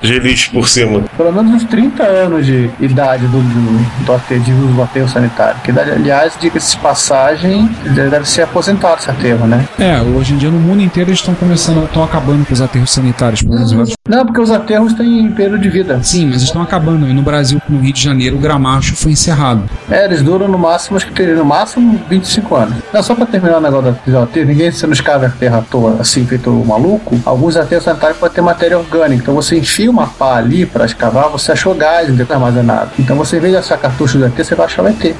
de lixo por cima. Pelo menos uns 30 anos de idade do, do, do uso do aterro sanitário. Que, aliás, diga-se de passagem, deve ser aposentado esse aterro, né? É, hoje em dia no mundo inteiro eles estão começando, estão acabando com os aterros sanitários, pelo menos vários Não, porque os aterros têm período de vida. Sim, mas estão acabando. E no Brasil, no Rio de Janeiro, o gramacho foi encerrado. É, eles duram no máximo, acho que teria no máximo 25 anos. Não, só pra terminar o negócio do aterro, ninguém se não escava a terra à toa, assim, feito maluco. Alguns aterros sanitários podem ter matéria orgânica. Então você enfia uma pá ali pra escavar, você achou gás armazenado. Então você, em vez de achar cartucho do ET, você vai achar o ET.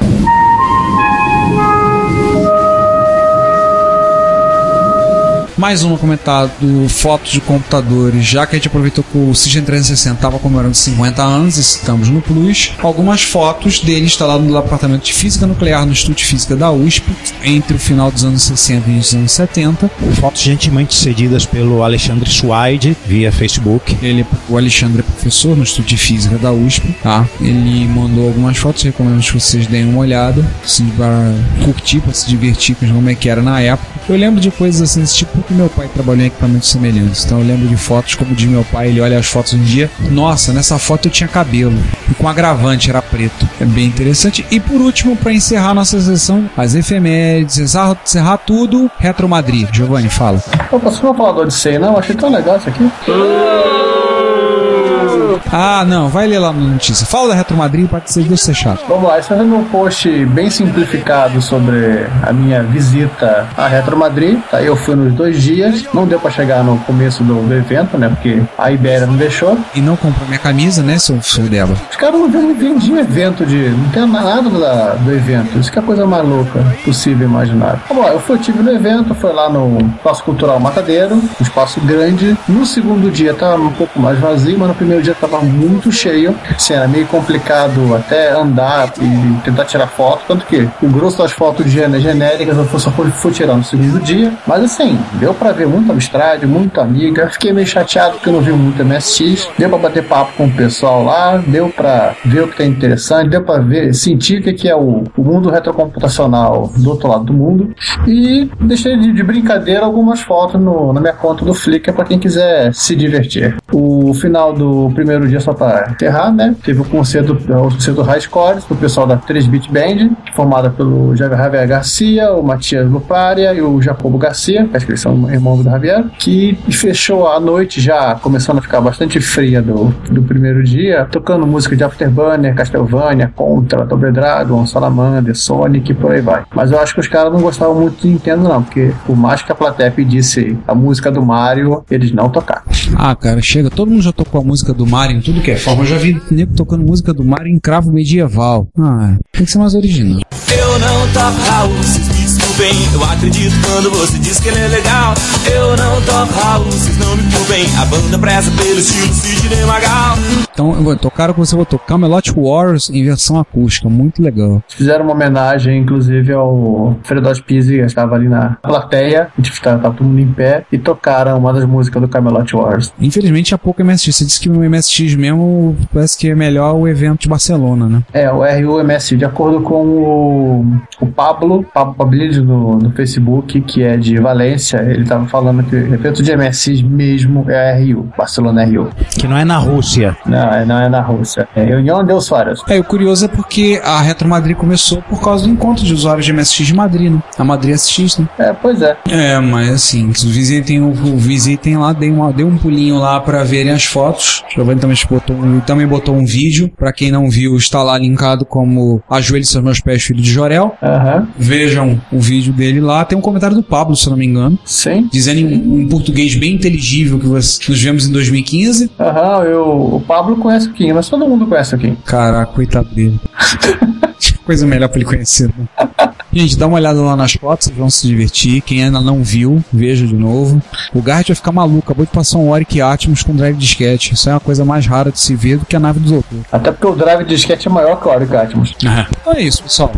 Mais um comentado fotos de computadores, já que a gente aproveitou que o System 360 estava comemorando 50 anos, e estamos no Plus. Algumas fotos dele instalado no Departamento de Física Nuclear no Instituto de Física da USP, entre o final dos anos 60 e os anos 70. Fotos gentilmente cedidas pelo Alexandre Suaide via Facebook. Ele, o Alexandre é professor no Instituto de Física da USP, tá? Ele mandou algumas fotos, recomendo que vocês deem uma olhada, assim, para curtir, para se divertir com como é que era na época. Eu lembro de coisas assim tipo meu pai trabalhou em equipamentos semelhantes. Então eu lembro de fotos como de meu pai, ele olha as fotos um dia, nossa, nessa foto eu tinha cabelo. E com agravante era preto. É bem interessante. E por último, para encerrar nossa sessão, as efemérides, encerrar, encerrar tudo, Retro Madrid. Giovanni, fala. Opa, você não falar do Odyssey, não? Achei tão legal isso aqui. Ah, não, vai ler lá na notícia. Fala da Retro Madrid para que vocês deixem ser chato. Vamos lá, esse é um post bem simplificado sobre a minha visita à Retro Madrid. Tá, eu fui nos dois dias, não deu para chegar no começo do, do, evento, né? Porque a Ibéria não deixou. E não comprou minha camisa, né, seu, seu dela? Os caras não vendiam evento de. Não tem nada da, do evento. Isso que é a coisa mais louca possível imaginar. Vamos lá, eu fui, tive no evento, foi lá no Espaço Cultural Matadeiro, um espaço grande. No segundo dia tava um pouco mais vazio, mas no primeiro dia tava muito cheio. Assim, era meio complicado até andar e tentar tirar foto. Tanto que o grosso das fotos genéricas eu só fui, fui tirando no segundo dia. Mas assim, deu pra ver muito Amstrad, muito amiga. Fiquei meio chateado porque eu não vi muito MSX. Deu pra bater papo com o pessoal lá. Deu pra ver o que é interessante. Deu pra ver, sentir o que é o, o mundo retrocomputacional do outro lado do mundo. E deixei de, de brincadeira algumas fotos no, na minha conta do Flickr pra quem quiser se divertir. O final do primeiro dia, só para enterrar, né? Teve o concerto, o concerto High Scores do pessoal da 3-Bit Band, formada pelo Javier Garcia, o Matias Luparia e o Jacobo Garcia, acho que eles são irmãos do Javier, que fechou a noite já começando a ficar bastante fria do, do primeiro dia, tocando música de Afterburner, Castlevania, Contra, Double Dragon, Salamander, Sonic e por aí vai. Mas eu acho que os caras não gostavam muito de Nintendo, não, porque por mais que a plateia pedisse a música do Mario, eles não tocaram. Ah, cara, chega, todo mundo já tocou a música do Mario em tudo que é forma. Eu já vi nego tocando música do Mario em cravo medieval. Ah, tem que ser mais original. Eu não toco Desculpem. Eu acredito quando você diz que ele é legal. Eu não toco Raul, vocês não me culpem. A banda preza pelo estilo Sidney Magal. Então, eu vou tocar o que você botou. Camelot Wars em versão acústica. Muito legal. Fizeram uma homenagem, inclusive, ao Fredos Pizzi, que estava ali na plateia. A gente estava todo mundo em pé e tocaram uma das músicas do Camelot Wars. Infelizmente, há pouco MSX. Você disse que o MSX mesmo parece que é melhor o evento de Barcelona, né? É, o RU-MS, de acordo com o, o Pablo, Pablo Pabilides no, no Facebook, que é de Valência, ele estava falando que o evento de MSX mesmo é a RU, Barcelona RU. Que não é na Rússia. Não, não é na Rússia. É Reunião de Usuários. É, o curioso é porque a Retro Madrid começou por causa do encontro de usuários de MSX de Madrid, né? A Madrid SX, né? É, pois é. É, mas assim, visitem o, o visitem lá, dê, uma, dê um pulinho lá para verem as fotos. Giovanni também botou, um, também botou um vídeo. Para quem não viu, está lá linkado como Ajoelhe seus meus pés, filho de Jorel. Uhum. Vejam o vídeo vídeo dele lá, tem um comentário do Pablo, se eu não me engano. Sim. Dizendo em, em português bem inteligível que nos vemos em 2015. Aham, eu, o Pablo conhece o Kim, mas todo mundo conhece o Kim. Caraca, coitado dele. Coisa melhor pra ele conhecer. Né? Gente, dá uma olhada lá nas fotos, vocês vão se divertir. Quem ainda não viu, veja de novo. O Gart vai ficar maluco. Acabou de passar um Oric Atmos com drive disquete. Isso é uma coisa mais rara de se ver do que a nave do doutor. Até porque o drive de disquete é maior que o Oric Atmos. Então é isso, pessoal.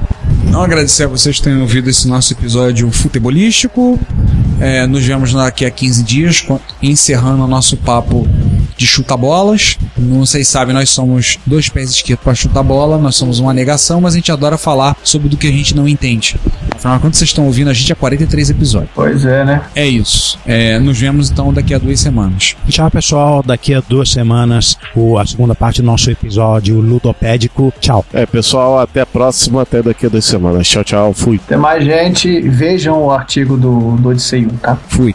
Não agradecer a vocês que tenham ouvido esse nosso episódio futebolístico. É, nos vemos daqui a 15 dias, encerrando o nosso papo de chuta-bolas. Não vocês sabem, nós somos dois pés esquerdos para chutar bola, nós somos uma negação, mas a gente adora falar sobre do que a gente não entende. Afinal, quando vocês estão ouvindo, a gente é 43 episódios. Pois é, né? É isso. É, nos vemos então daqui a duas semanas. Tchau, pessoal. Daqui a duas semanas, o, a segunda parte do nosso episódio ludopédico. Tchau. É, pessoal, até a próxima, até daqui a duas semanas. Tchau, tchau, fui. Tem mais gente, vejam o artigo do, do Odissei 1, tá? Fui.